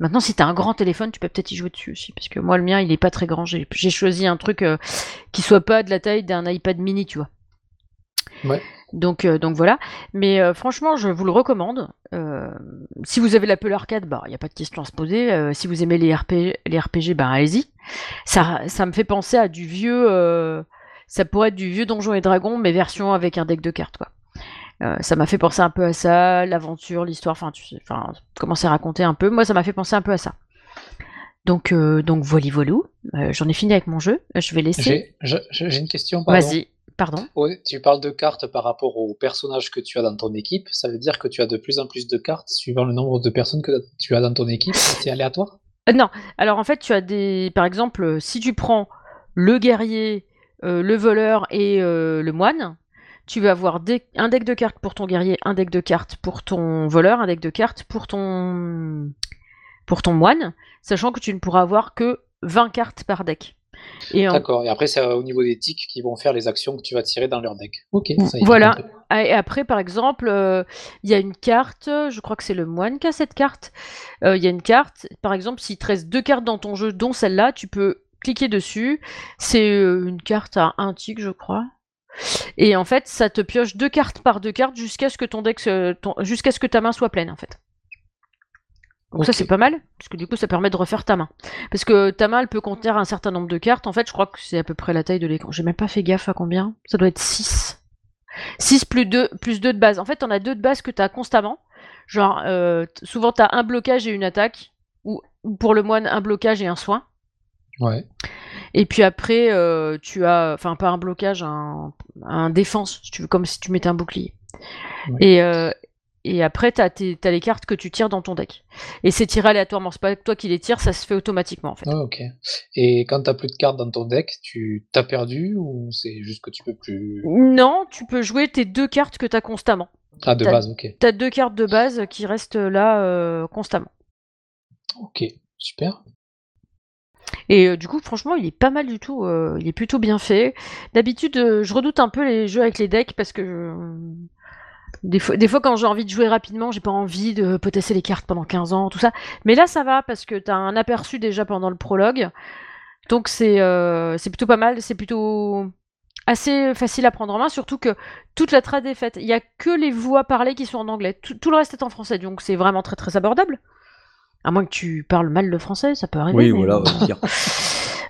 Maintenant, si t'as un grand téléphone, tu peux peut-être y jouer dessus aussi. Parce que moi, le mien, il est pas très grand. J'ai j'ai choisi un truc euh, qui soit pas de la taille d'un iPad mini, tu vois. Ouais. Donc, euh, donc voilà. Mais euh, franchement, je vous le recommande. Euh, si vous avez l'Apple Arcade, bah, il n'y a pas de question à se poser. Si vous aimez les, RP, les RPG, bah, allez-y. Ça, ça me fait penser à du vieux. ça pourrait être du vieux Donjons et Dragons, mais version avec un deck de cartes, quoi. Euh, ça m'a fait penser un peu à ça, l'aventure, l'histoire, enfin, tu sais, à raconter un peu. Moi, ça m'a fait penser un peu à ça. Donc, euh, donc voilà, voilou. Euh, J'en ai fini avec mon jeu. Je vais laisser. J'ai une question. Vas-y, pardon. Ouais, tu parles de cartes par rapport aux personnages que tu as dans ton équipe. Ça veut dire que tu as de plus en plus de cartes suivant le nombre de personnes que tu as dans ton équipe? C'est aléatoire? Euh, non, alors en fait, tu as des. Par exemple, si tu prends le guerrier, le voleur et le moine, tu vas avoir un deck de cartes pour ton guerrier, un deck de cartes pour ton voleur, un deck de cartes pour ton pour ton moine, sachant que tu ne pourras avoir que 20 cartes par deck. D'accord, et après c'est au niveau des tics qui vont faire les actions que tu vas tirer dans leur deck. Ok, ça y est, Voilà, et après par exemple, euh, il y a une carte, je crois que c'est le moine qui a cette carte, euh, il y a une carte, par exemple, s'il te reste deux cartes dans ton jeu, dont celle-là, tu peux cliquer dessus, c'est euh, une carte à un tic, je crois. Et en fait, ça te pioche deux cartes par deux cartes jusqu'à ce que ton deck, jusqu'à ce que ta main soit pleine, en fait. Donc ça c'est pas mal, parce que du coup ça permet de refaire ta main. Parce que ta main elle peut contenir un certain nombre de cartes, en fait je crois que c'est à peu près la taille de l'écran. J'ai même pas fait gaffe à combien, ça doit être 6. 6 plus 2, plus 2 de base. En fait t'en as deux de base que t'as constamment. Genre euh, souvent t'as un blocage et une attaque, ou, pour le moine un blocage et un soin. Ouais. Et puis après euh, tu as, enfin pas un blocage, un, un défense, tu veux, comme si tu mettais un bouclier. Et, euh, et après, tu as, les cartes que tu tires dans ton deck. Et c'est tiré aléatoirement, c'est pas toi qui les tires, ça se fait automatiquement en fait. Ah, ok. Et quand tu plus de cartes dans ton deck, tu t'as perdu ou c'est juste que tu peux plus? Non, tu peux jouer tes deux cartes que tu as constamment. Ah, de base, ok. Tu as deux cartes de base qui restent là euh, constamment. Ok, super. Et euh, du coup, franchement, il est pas mal du tout. Euh, il est plutôt bien fait. D'habitude, je redoute un peu les jeux avec les decks parce que des fois, quand j'ai envie de jouer rapidement, j'ai pas envie de potasser les cartes pendant 15 ans, tout ça. Mais là, ça va parce que t'as un aperçu déjà pendant le prologue. Donc c'est euh, plutôt pas mal, c'est plutôt assez facile à prendre en main, surtout que toute la trad est faite. Il y a que les voix parlées qui sont en anglais. Tout, le reste est en français, donc c'est vraiment très très abordable. À moins que tu parles mal le français, ça peut arriver. Oui, voilà,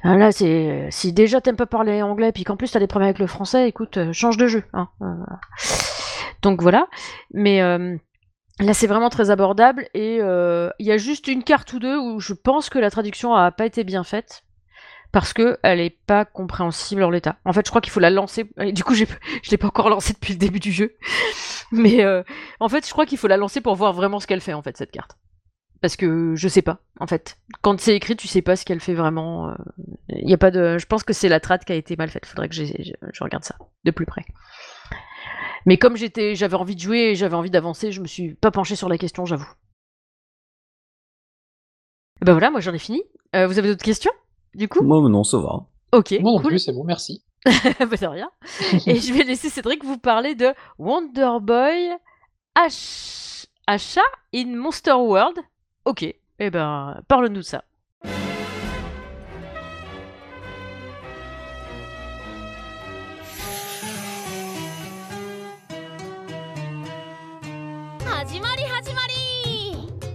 ah, Là, c'est si déjà t'aimes pas parler anglais, puis qu'en plus t'as des problèmes avec le français, écoute, euh, change de jeu. Hein. Euh, donc voilà. Mais euh, là, c'est vraiment très abordable. Et il y a juste une carte ou deux où je pense que la traduction a pas été bien faite. Parce que elle est pas compréhensible en l'état. En fait, je crois qu'il faut la lancer. du coup, je l'ai pas encore lancée depuis le début du jeu. Mais en fait, je crois qu'il faut la lancer pour voir vraiment ce qu'elle fait, en fait, cette carte. Parce que je sais pas, en fait. Quand c'est écrit, tu sais pas ce qu'elle fait vraiment. Il y a pas de. Je pense que c'est la trad qui a été mal faite. Faudrait que je regarde ça de plus près. Mais comme j'étais, j'avais envie de jouer et j'avais envie d'avancer, je me suis pas penché sur la question, j'avoue. Ben voilà, moi j'en ai fini. Euh, vous avez d'autres questions, du coup? Moi non, ça va. Ok. Moi non plus, c'est bon, merci. bah de rien. et je vais laisser Cédric vous parler de Wonder Boy H... Achat in Monster World. Ok, eh ben, parle-nous de ça.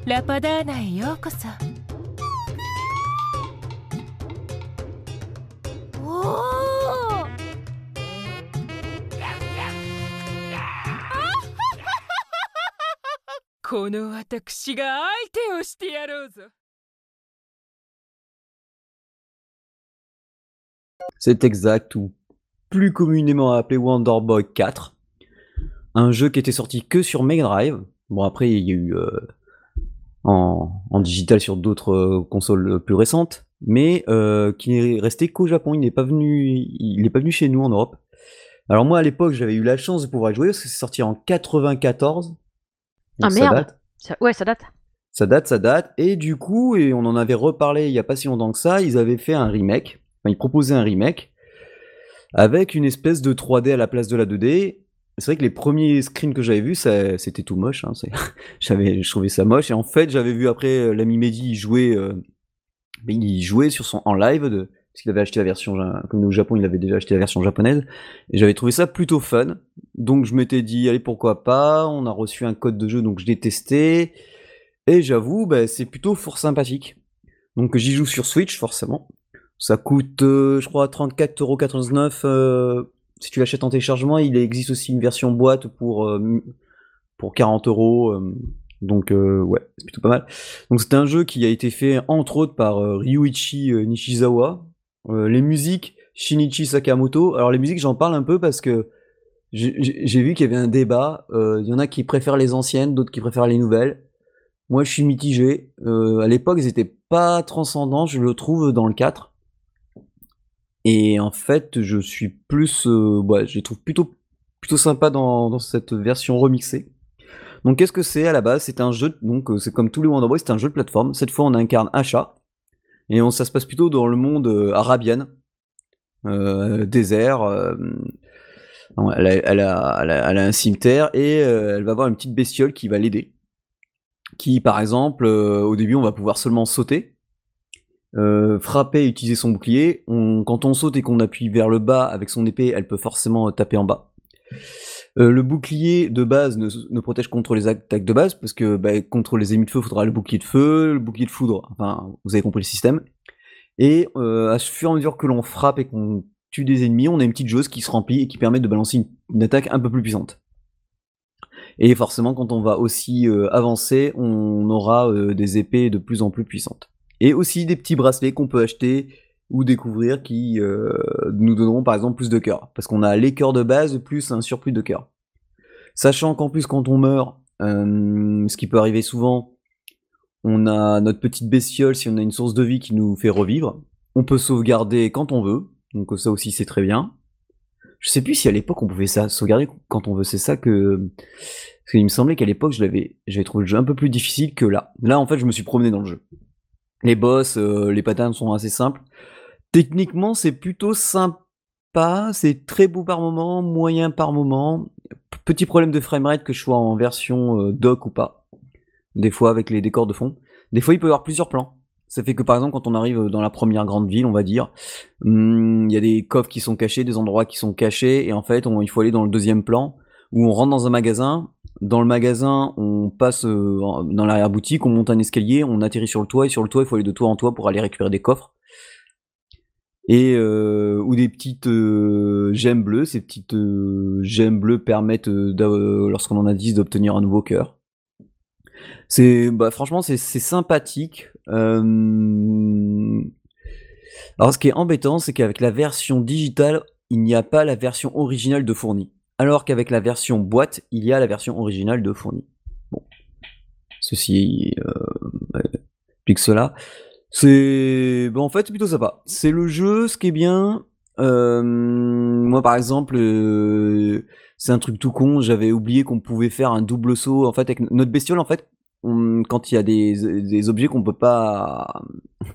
Lapadana et Yokosa. Oh この私が相手をしてやろうぞ C'est exact, ou plus communément appelé Wonder Boy 4, un jeu qui était sorti que sur Mega Drive, Bon, après, il y a eu euh, en, digital sur d'autres euh, consoles plus récentes, mais euh, qui n'est resté qu'au Japon. Il n'est pas venu, il n'est pas venu chez nous en Europe. Alors moi, à l'époque, j'avais eu la chance de pouvoir jouer parce que c'est sorti en 94. Ah merde. ouais, ça date. Ça date, ça date. Et du coup, et on en avait reparlé il y a pas si longtemps que ça, ils avaient fait un remake. Enfin, ils proposaient un remake avec une espèce de 3D à la place de la 2D c'est vrai que les premiers screens que j'avais vus, c'était tout moche. Hein, j'avais, je trouvais ça moche. Et en fait, j'avais vu après euh, l'ami Mehdi jouer, euh, il jouait sur son en live de, parce qu'il avait acheté la version, comme au Japon, il avait déjà acheté la version japonaise. Et j'avais trouvé ça plutôt fun. Donc je m'étais dit, allez, pourquoi pas? On a reçu un code de jeu, donc je l'ai testé. Et j'avoue, bah, c'est plutôt fort sympathique. Donc j'y joue sur Switch, forcément. Ça coûte, euh, je crois, 34,99€ si tu l'achètes en téléchargement, il existe aussi une version boîte pour, euh, pour 40 euros. Euh, donc euh, ouais, c'est plutôt pas mal. Donc c'est un jeu qui a été fait entre autres par Ryuichi Nishizawa. Les musiques, Shinichi Sakamoto. Alors les musiques, j'en parle un peu parce que j'ai vu qu'il y avait un débat. Il y en a qui préfèrent les anciennes, d'autres qui préfèrent les nouvelles. Moi, je suis mitigé. à l'époque, ils n'étaient pas transcendants, je le trouve, dans le 4. Et en fait, je suis plus, euh, ouais, je les trouve plutôt plutôt sympa dans, cette version remixée. Donc qu'est-ce que c'est à la base? C'est un jeu, donc c'est comme tous les Wonder Boy, c'est un jeu de plateforme. Cette fois on incarne Asha, et ça se passe plutôt dans le monde arabian, désert. Elle a, un cimetière et elle va avoir une petite bestiole qui va l'aider. Qui, par exemple, au début, on va pouvoir seulement sauter, frapper et utiliser son bouclier. quand on saute et qu'on appuie vers le bas avec son épée, elle peut forcément taper en bas. Le bouclier de base ne, protège contre les attaques de base, parce que bah, contre les ennemis de feu, il faudra le bouclier de feu, le bouclier de foudre, enfin, vous avez compris le système. Et à fur et à mesure que l'on frappe et qu'on tue des ennemis, on a une petite jauge qui se remplit et qui permet de balancer une, attaque un peu plus puissante. Et forcément, quand on va aussi avancer, on aura des épées de plus en plus puissantes. Et aussi des petits bracelets qu'on peut acheter ou découvrir qui nous donneront par exemple plus de cœurs. Parce qu'on a les cœurs de base plus un surplus de cœurs. Sachant qu'en plus quand on meurt, ce qui peut arriver souvent, on a notre petite bestiole si on a une source de vie qui nous fait revivre. On peut sauvegarder quand on veut, donc ça aussi c'est très bien. Je sais plus si à l'époque on pouvait ça sauvegarder quand on veut, c'est ça que... Parce qu'il me semblait qu'à l'époque je l'avais, j'avais trouvé le jeu un peu plus difficile que là. Là en fait je me suis promené dans le jeu. Les boss, euh, les patterns sont assez simples. Techniquement c'est plutôt sympa, c'est très beau par moment, moyen par moment. Petit problème de framerate que je sois en version euh, dock ou pas. Des fois avec les décors de fond. Des fois il peut y avoir plusieurs plans. Ça fait que par exemple, quand on arrive dans la première grande ville, on va dire, hmm, il y a des coffres qui sont cachés, des endroits qui sont cachés, et en fait, il faut aller dans le deuxième plan, où on rentre dans un magasin. Dans le magasin, on passe euh, dans l'arrière-boutique, on monte un escalier, on atterrit sur le toit, et sur le toit, il faut aller de toit en toit pour aller récupérer des coffres. Et euh, ou des petites euh, gemmes bleues, ces petites gemmes bleues permettent, lorsqu'on en a 10, d'obtenir un nouveau cœur. C'est bah, franchement c'est sympathique. Alors ce qui est embêtant, c'est qu'avec la version digitale, il n'y a pas la version originale de fourni. Alors qu'avec la version boîte, il y a la version originale de fourni. Bon. Ceci euh, explique cela. C'est bon, en fait, c'est plutôt sympa. C'est le jeu, ce qui est bien. moi, par exemple, euh, c'est un truc tout con. J'avais oublié qu'on pouvait faire un double saut. En fait, avec notre bestiole, en fait, quand il y a des, objets qu'on peut pas,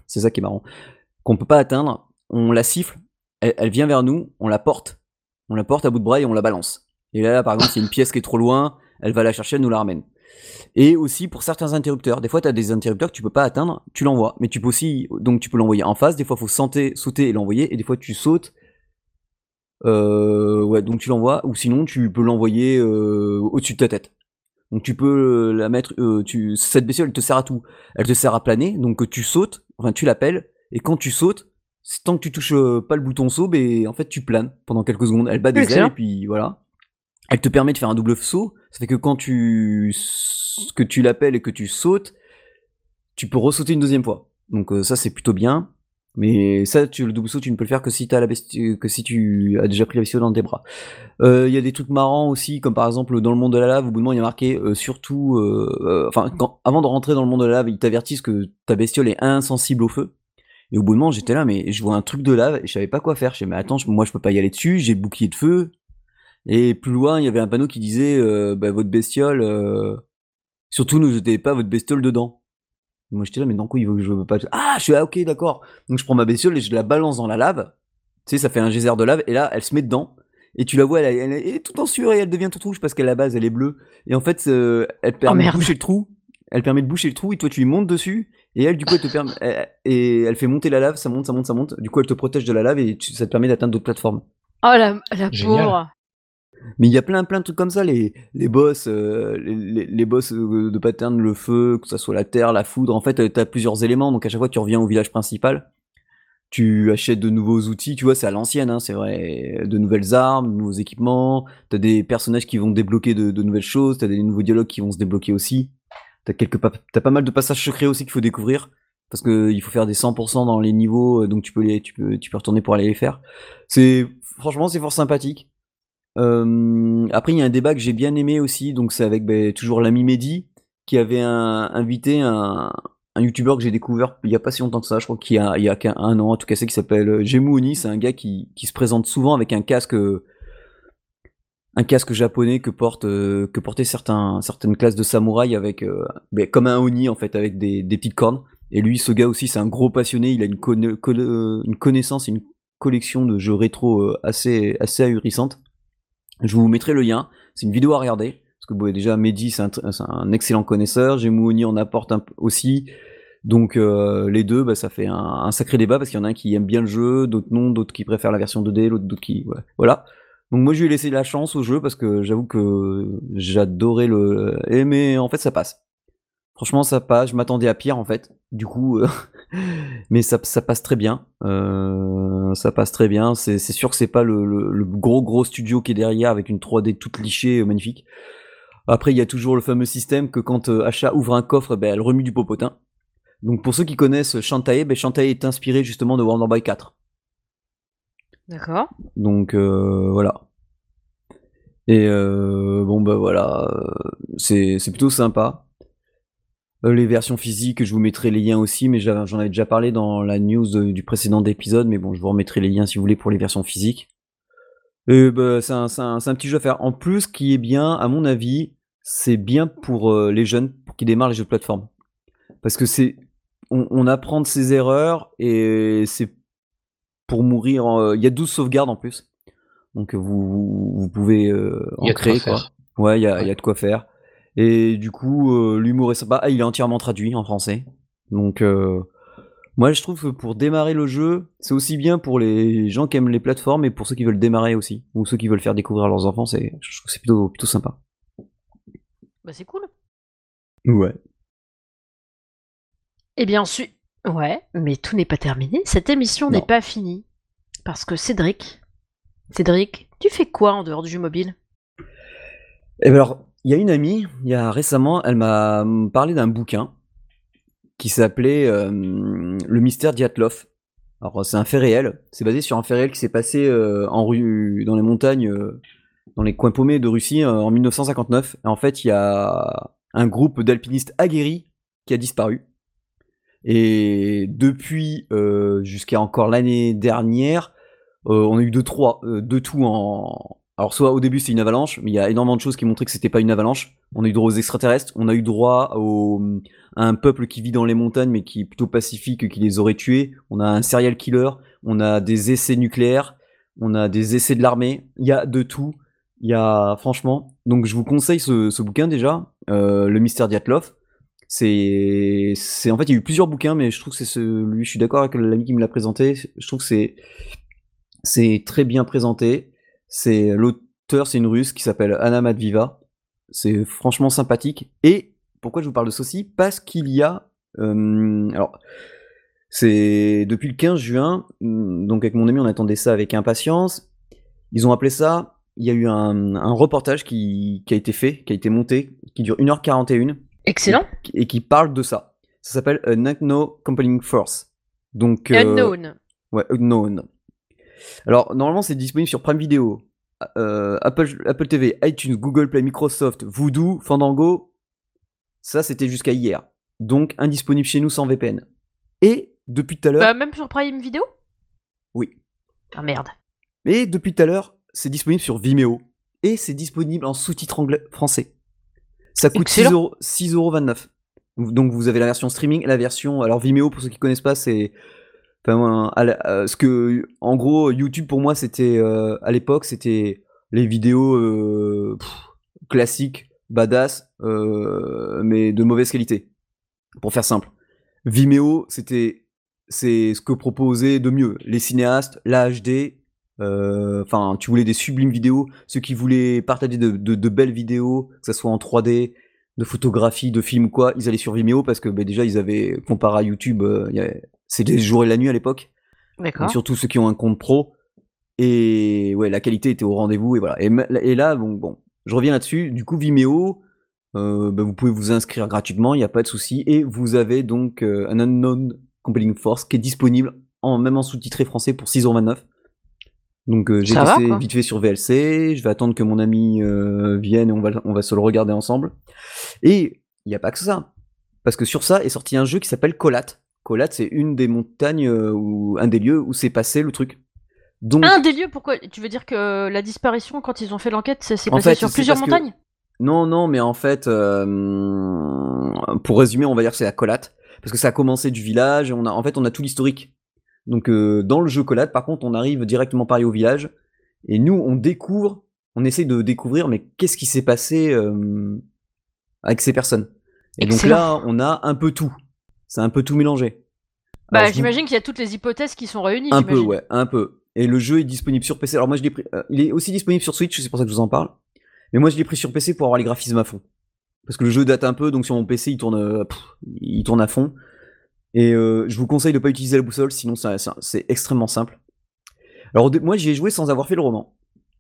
c'est ça qui est marrant, qu'on peut pas atteindre, on la siffle, elle, vient vers nous, on la porte, on la porte à bout de bras et on la balance. Et là, par exemple, s'il y a une pièce qui est trop loin, elle va la chercher, elle nous la ramène. Et aussi pour certains interrupteurs, des fois tu as des interrupteurs que tu peux pas atteindre, tu l'envoies, mais tu peux aussi, donc tu peux l'envoyer en face, des fois il faut sauter, sauter et l'envoyer, et des fois tu sautes, euh, ouais, donc tu l'envoies, ou sinon tu peux l'envoyer euh, au-dessus de ta tête. Donc tu peux euh, la mettre, euh, tu, cette bestiole elle te sert à tout. Elle te sert à planer, donc tu sautes, enfin tu l'appelles, et quand tu sautes, tant que tu touches pas le bouton saut, ben, en fait tu planes pendant quelques secondes. Elle bat des ailes et puis voilà. Elle te permet de faire un double saut. Ça fait que quand tu que tu l'appelles et que tu sautes, tu peux ressauter une deuxième fois. Donc ça c'est plutôt bien. Mais ça, tu, le double saut, tu ne peux le faire que si, tu as déjà pris la bestiole dans tes bras. Euh, il y a des trucs marrants aussi, comme par exemple dans le monde de la lave, au bout de moment, il y a marqué euh, surtout, euh, enfin, avant de rentrer dans le monde de la lave, ils t'avertissent que ta bestiole est insensible au feu. Et au bout de moment, j'étais là, mais je vois un truc de lave et je savais pas quoi faire. Je disais, mais attends, moi je peux pas y aller dessus, j'ai bouclier de feu. Et plus loin, il y avait un panneau qui disait, bah, votre bestiole, surtout ne jetez pas votre bestiole dedans. Moi j'étais là, mais dans quoi il veut que je veux pas. Ah, je suis ah, ok, d'accord. Donc je prends ma bestiole et je la balance dans la lave. Tu sais, ça fait un geyser de lave et là, elle se met dedans. Et tu la vois, elle, est tout en sueur et elle devient toute rouge parce qu'à la base, elle est bleue. Et en fait, euh, elle permet oh, de boucher le trou. Elle permet de boucher le trou et toi, tu y montes dessus. Et elle, du coup, elle te permet. et elle fait monter la lave, ça monte, ça monte, ça monte. Du coup, elle te protège de la lave et ça te permet d'atteindre d'autres plateformes. Oh la, la pauvre mais il y a plein plein de trucs comme ça, les, les boss, euh, les, les, boss euh, de pattern, le feu, que ce soit la terre, la foudre, en fait, euh, tu as plusieurs éléments, donc à chaque fois tu reviens au village principal, tu achètes de nouveaux outils, tu vois, c'est à l'ancienne, hein, c'est vrai, de nouvelles armes, de nouveaux équipements, tu as des personnages qui vont débloquer de, nouvelles choses, tu as des nouveaux dialogues qui vont se débloquer aussi, tu as, quelques as pas mal de passages secrets aussi qu'il faut découvrir, parce qu'il faut faire des 100% dans les niveaux, donc tu peux, les, tu, peux, tu peux retourner pour aller les faire. C'est Franchement, c'est fort sympathique après, il y a un débat que j'ai bien aimé aussi, donc c'est avec bah, toujours l'ami Mehdi, qui avait invité un, un youtubeur que j'ai découvert il y a pas si longtemps que ça, je crois qu'il y a, il a qu'un an en tout cas, c'est qui s'appelle Gemouni, c'est un gars qui, qui, se présente souvent avec un casque un casque japonais que portent euh, que portaient certains certaines classes de samouraïs avec euh, ben, comme un oni en fait avec des, des petites cornes. Et lui, ce gars aussi, c'est un gros passionné. Il a une, une connaissance, une collection de jeux rétro assez assez ahurissante. Je vous mettrai le lien. C'est une vidéo à regarder. Parce que déjà, Mehdi, c'est un, excellent connaisseur. Oni en apporte un, aussi. Donc euh, les deux, bah, ça fait un, sacré débat parce qu'il y en a un qui aime bien le jeu, d'autres non, d'autres qui préfèrent la version 2D, l'autre d'autres qui... Voilà. Donc moi je lui ai laissé la chance au jeu parce que j'avoue que j'adorais le... Eh, mais en fait ça passe. Franchement ça passe, je m'attendais à pire en fait. Du coup... Euh, mais ça, ça, passe très bien. Euh, ça passe très bien. C'est sûr que c'est pas le, le, gros gros studio qui est derrière avec une 3D toute lichée, magnifique. Après, il y a toujours le fameux système que quand Achat ouvre un coffre, ben, elle remue du popotin. Donc pour ceux qui connaissent Shantae, ben Shantae est inspiré justement de Wonder Boy 4. D'accord. Donc euh, voilà. Et euh, bon bah voilà, euh, c'est plutôt sympa. Les versions physiques, je vous mettrai les liens aussi, mais j'en avais déjà parlé dans la news du précédent épisode, mais bon, je vous remettrai les liens si vous voulez pour les versions physiques. Et bah, c'est un, un, petit jeu à faire. En plus, qui est bien, à mon avis, c'est bien pour les jeunes pour qui démarrent les jeux de plateforme. Parce que c'est on, apprend de ses erreurs et c'est pour mourir. Il y a 12 sauvegardes en plus. Donc vous, pouvez euh, en créer quoi. Ouais, il y a, de quoi faire. Et du coup, euh, l'humour est sympa. Ah, il est entièrement traduit en français. Donc euh, moi je trouve que pour démarrer le jeu, c'est aussi bien pour les gens qui aiment les plateformes et pour ceux qui veulent démarrer aussi. Ou ceux qui veulent faire découvrir leurs enfants, c'est, je trouve que c'est plutôt, plutôt sympa. Bah c'est cool. Ouais. Eh bien, su... ouais, mais tout n'est pas terminé. Cette émission n'est pas finie. Parce que Cédric, Cédric, tu fais quoi en dehors du jeu mobile? Eh bien alors, il y a une amie, il y a récemment, elle m'a parlé d'un bouquin qui s'appelait euh, Le mystère d'Yatlov. Alors c'est un fait réel, c'est basé sur un fait réel qui s'est passé euh, en rue, dans les montagnes, euh, dans les coins paumés de Russie en 1959. Et en fait, il y a un groupe d'alpinistes aguerris qui a disparu. Et depuis jusqu'à encore l'année dernière, on a eu deux, trois, deux tout en. Alors soit au début c'est une avalanche, mais il y a énormément de choses qui montraient que c'était pas une avalanche. On a eu droit aux extraterrestres, on a eu droit au, à un peuple qui vit dans les montagnes mais qui est plutôt pacifique, qui les aurait tués. On a un serial killer, on a des essais nucléaires, on a des essais de l'armée. Il y a de tout. Il y a franchement. Donc je vous conseille ce, ce bouquin déjà, Le mystère d'Yatlov. C'est, c'est en fait, il y a eu plusieurs bouquins, mais je trouve que c'est celui. Je suis d'accord avec l'ami qui me l'a présenté. Je trouve que c'est, c'est très bien présenté. C'est l'auteur, c'est une Russe qui s'appelle Anna Madviva. C'est franchement sympathique. Et pourquoi je vous parle de ceci? Parce qu'il y a, euh, alors, c'est depuis le 15 juin. Donc avec mon ami, on attendait ça avec impatience. Ils ont appelé ça. Il y a eu un, un reportage qui, qui a été fait, qui a été monté, qui dure 1h41 Excellent. Et, qui parle de ça. Ça s'appelle An Unknown Compelling Force. Donc, euh, unknown. Ouais, Unknown. Alors, normalement, c'est disponible sur Prime Video, euh, Apple, Apple TV, iTunes, Google Play, Microsoft, Voodoo, Fandango. Ça, c'était jusqu'à hier. Donc, indisponible chez nous sans VPN. Et, depuis tout à l'heure. Bah, même sur Prime Video? Oui. Ah merde. Et depuis tout à l'heure, c'est disponible sur Vimeo. Et c'est disponible en sous-titres anglais français. Ça coûte 6,29€. Donc vous avez la version streaming, la version. Alors Vimeo, pour ceux qui connaissent pas, c'est. Enfin, euh, ce que, en gros, YouTube pour moi, c'était euh, à l'époque, c'était les vidéos euh, classiques, badass, mais de mauvaise qualité, pour faire simple. Vimeo, c'était c'est ce que proposait de mieux les cinéastes, la HD, euh, enfin, tu voulais des sublimes vidéos. Ceux qui voulaient partager de, belles vidéos, que ce soit en 3D, de photographie, de films, quoi, ils allaient sur Vimeo parce que bah, déjà, ils avaient, comparé à YouTube, euh, c'était les jours et la nuit à l'époque. D'accord. Surtout ceux qui ont un compte pro. Et ouais, la qualité était au rendez-vous. Et voilà. Et, là, bon, bon, je reviens là-dessus. Du coup, Vimeo, euh, bah, vous pouvez vous inscrire gratuitement, il n'y a pas de souci. Et vous avez donc un Unknown Compelling Force qui est disponible en, même en sous-titré français pour 6,29€. Donc euh, j'ai testé vite fait sur VLC, je vais attendre que mon ami euh, vienne et on va, on va se le regarder ensemble. Et il n'y a pas que ça. Parce que sur ça est sorti un jeu qui s'appelle Colat. Colat, c'est une des montagnes euh, ou un des lieux où s'est passé le truc. Donc, Un des lieux, pourquoi Tu veux dire que la disparition, quand ils ont fait l'enquête, ça s'est passé fait, sur plusieurs que- montagnes? Non, non, mais en fait, euh, pour résumer, on va dire que c'est la collate. Parce que ça a commencé du village, et on a, en fait, on a tout l'historique. Donc, euh, dans le jeu collate, par contre, on arrive directement pareil au village. Et nous, on découvre, on essaie de découvrir, mais qu'est-ce qui s'est passé euh, avec ces personnes. Et donc là, on a un peu tout. C'est un peu tout mélangé. Bah, vous- j'imagine qu'il y a toutes les hypothèses qui sont réunies. un peu, ouais, un peu. Et le jeu est disponible sur PC. Alors moi, je l'ai pris. euh, il est aussi disponible sur Switch, c'est pour ça que je vous en parle. Mais moi, je l'ai pris sur PC pour avoir les graphismes à fond. Parce que le jeu date un peu, donc sur mon PC, il tourne, euh, pff, il tourne à fond. Et euh, je vous conseille de pas utiliser la boussole, sinon c'est extrêmement simple. Alors moi, j'y ai joué sans avoir fait le roman.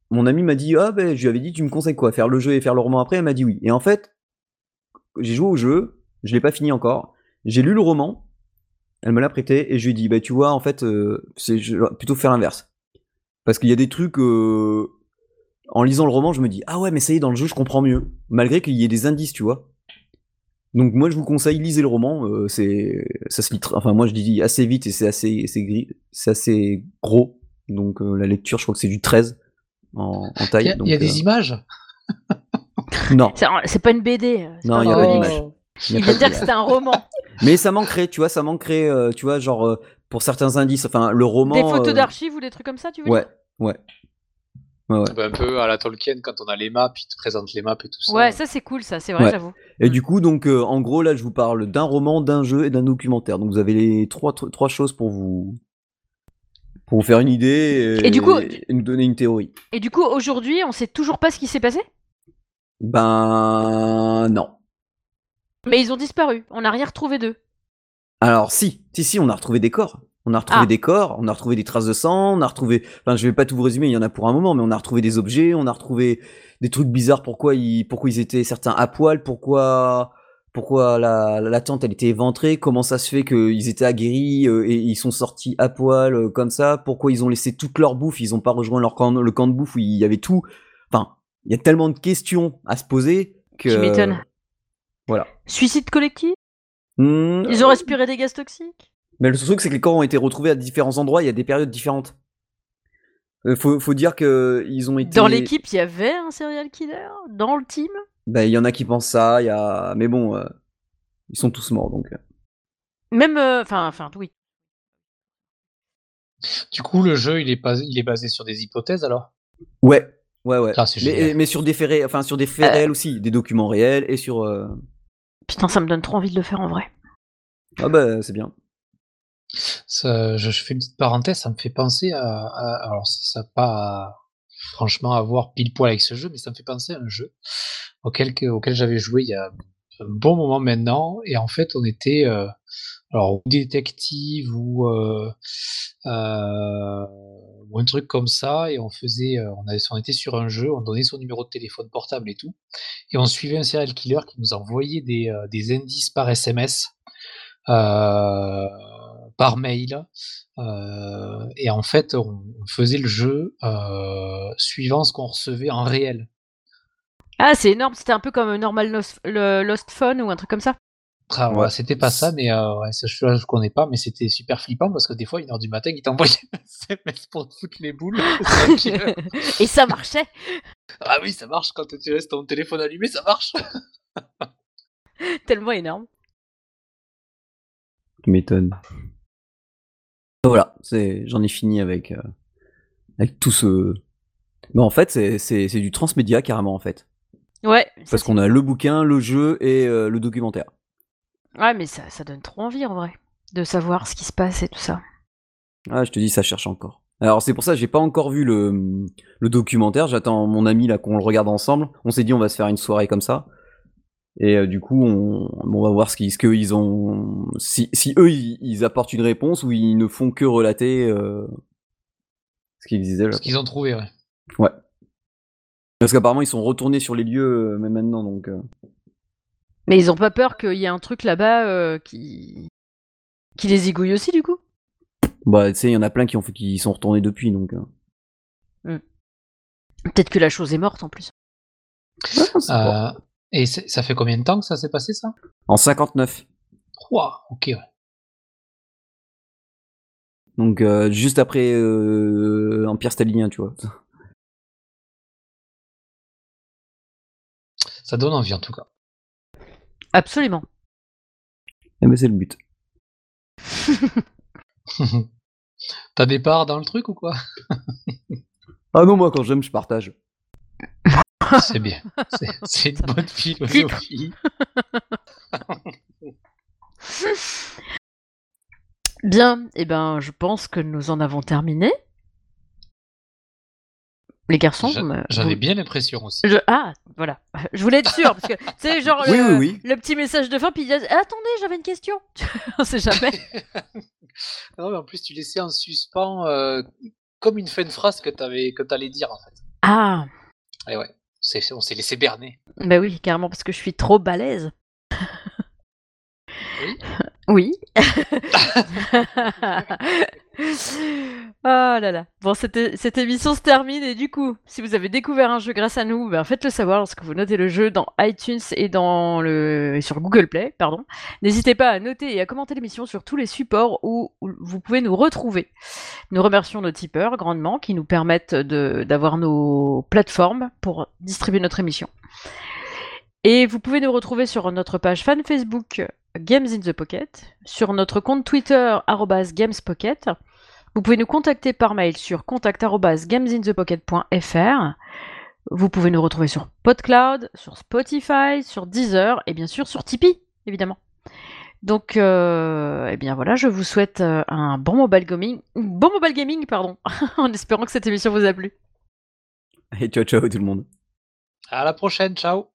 Mon ami m'a dit, ah ben, je lui avais dit, tu me conseilles quoi, faire le jeu et faire le roman après? Elle m'a dit oui. Et en fait, j'ai joué au jeu, je l'ai pas fini encore. J'ai lu le roman, elle me l'a prêté et je lui ai dit bah tu vois en fait euh, c'est je vais plutôt faire l'inverse. Parce qu'il y a des trucs euh, en lisant le roman je me dis ah ouais mais ça y est dans le jeu je comprends mieux. Malgré qu'il y ait des indices tu vois. Donc moi je vous conseille lisez le roman euh, c'est ça se lit enfin moi je dis assez vite et c'est assez c'est gris c'est assez gros. Donc euh, la lecture je crois que c'est du 13 en, en Il taille y a, donc, il y a des images? Non. C'est pas une BD. c'est Non, pas il y a pas d'image. il vient de dire que c'était un roman. Mais ça manquerait tu vois ça manquerait euh, tu vois genre euh, pour certains indices enfin le roman Des photos euh, d'archives ou des trucs comme ça, tu veux ouais dire ouais ouais ouais Bah, Un peu à la Tolkien, quand on a les maps, il te présente les maps et tout ça. Ouais, ça c'est cool, ça, c'est vrai, Ouais. j'avoue. Et du coup, donc, euh, en gros, là, je vous parle d'un roman, d'un jeu et d'un documentaire. Donc, vous avez les trois, tr- trois choses pour vous, pour vous faire une idée et, Et du coup- et nous donner une théorie. Et du coup, aujourd'hui, on sait toujours pas ce qui s'est passé? Ben, non. Mais ils ont disparu. On n'a rien retrouvé d'eux. Alors, si, si, si, on a retrouvé des corps. On a retrouvé Ah. des corps, on a retrouvé des traces de sang, on a retrouvé. Enfin, je vais pas tout vous résumer, il y en a pour un moment, mais on a retrouvé des objets, on a retrouvé des trucs bizarres. Pourquoi ils, pourquoi ils étaient certains à poil, pourquoi, pourquoi la, la tente elle était éventrée, comment ça se fait qu'ils étaient aguerris euh, et ils sont sortis à poil euh, comme ça, pourquoi ils ont laissé toute leur bouffe, ils ont pas rejoint leur camp, le camp de bouffe où il y avait tout. Enfin, il y a tellement de questions à se poser que. Tu m'étonnes. Voilà. Suicide collectif? Hmm, Ils ont respiré des gaz toxiques? Mais le truc, c'est que les corps ont été retrouvés à différents endroits, il y a des périodes différentes. Euh, faut, faut dire que ils ont été. Dans l'équipe, il y avait un serial killer? Dans le team? Bah, il y en a qui pensent ça, il y a. Mais bon, euh, ils sont tous morts donc. euh. Même. euh, Enfin, enfin, oui. Du coup, le jeu, il est, pas, il est basé sur des hypothèses alors? Ouais, ouais, ouais. Ah, mais, sur des faits, ré- enfin sur des faits Euh. réels aussi, des documents réels et sur. Putain, ça me donne trop envie de le faire en vrai. Ah bah c'est bien. Ça, je, je fais une petite parenthèse, ça me fait penser à. à- alors, ça n'a pas franchement à voir pile poil avec ce jeu, mais ça me fait penser à un jeu auquel, que- auquel j'avais joué il y a un bon moment maintenant. Et en fait, on était. euh, alors, ou détective ou. euh, euh, ou un truc comme ça, et on faisait. euh, on, était sur un jeu, on donnait son numéro de téléphone portable et tout. Et on suivait un serial killer qui nous envoyait des, euh, indices par SMS. euh, par mail. et en fait, on, faisait le jeu suivant ce qu'on recevait en réel. Ah, c'est énorme. C'était un peu comme Normal Lost, Lost Phone ou un truc comme ça? Ah, Ouais. c'était pas ça, mais euh, ouais, jeu-là, je connais pas, mais c'était super flippant parce que des fois, 1h du matin, il t'envoyait un SMS pour te foutre les boules. Que- Et ça marchait. ah oui, ça marche quand tu laisses ton téléphone allumé, ça marche. Tellement énorme. Tu m'étonnes. Voilà, c'est, j'en ai fini avec, euh, avec tout ce. Mais en fait, c'est, c'est, c'est du transmédia carrément en fait, Ouais. ça, parce qu'on a le bouquin, le jeu et euh, le documentaire. Ouais, mais ça, ça donne trop envie en vrai. De savoir ce qui se passe et tout ça. Ah, je te dis, ça cherche encore. Alors c'est pour ça, j'ai pas encore vu le, le documentaire. J'attends mon ami là qu'on le regarde ensemble. On s'est dit on va se faire une soirée comme ça. Et euh, du coup, on, on va voir ce qu'ils, ils ont, si, si eux ils, ils apportent une réponse ou ils ne font que relater euh, ce qu'ils disaient. Là. Ce qu'ils ont trouvé, ouais. Ouais. Parce qu'apparemment ils sont retournés sur les lieux euh, même maintenant donc. Mais ils ont pas peur qu'il y ait un truc là-bas euh, qui... qui les égouille aussi du coup? Bah tu sais, il y en a plein qui ont fait, qui sont retournés depuis donc. euh. Peut-être que la chose est morte en plus. Ouais, c'est bon. Euh, et c'est- ça fait combien de temps que ça s'est passé, ça? En 59. Ouah, ok, ouais. Donc euh, juste après euh, Empire stalinien, tu vois. Ça donne envie en tout cas. Absolument. Eh ben, c'est le but. T'as des parts dans le truc ou quoi? Ah non, moi quand j'aime, je partage. C'est bien. C'est- C'est une bonne philosophie. Bien, et ben, je pense que nous en avons terminé. Les garçons, J'a- euh, J'en ai bien l'impression aussi. Je- Ah, voilà. Je voulais être sûr, parce que, tu sais, genre, Oui, le, oui, oui. le petit message de fin, puis il dit Attendez, j'avais une question. On sait jamais. Non, mais en plus, tu laissais en suspens euh, comme une fin de phrase que tu que allais dire en fait. Ah, Et ouais, c'est- on s'est laissé berner. bah oui, carrément, parce que je suis trop balèze. Oui. Oui. oh là là. Bon, cette, cette émission se termine et du coup, si vous avez découvert un jeu grâce à nous, ben faites-le savoir lorsque vous notez le jeu dans iTunes et dans le sur Google Play, pardon. N'hésitez pas à noter et à commenter l'émission sur tous les supports où, où vous pouvez nous retrouver. Nous remercions nos tipeurs grandement qui nous permettent de- d'avoir nos plateformes pour distribuer notre émission. Et vous pouvez nous retrouver sur notre page fan Facebook Games in the Pocket, sur notre compte Twitter @gamespocket. Vous pouvez nous contacter par mail sur contact@gamesinthepocket.fr. Vous pouvez nous retrouver sur PodCloud, sur Spotify, sur Deezer et bien sûr sur Tipeee, évidemment. Donc, euh, eh bien voilà, je vous souhaite euh, un bon mobile gaming, bon mobile gaming, pardon, en espérant que cette émission vous a plu. Et ciao ciao tout le monde. À la prochaine, ciao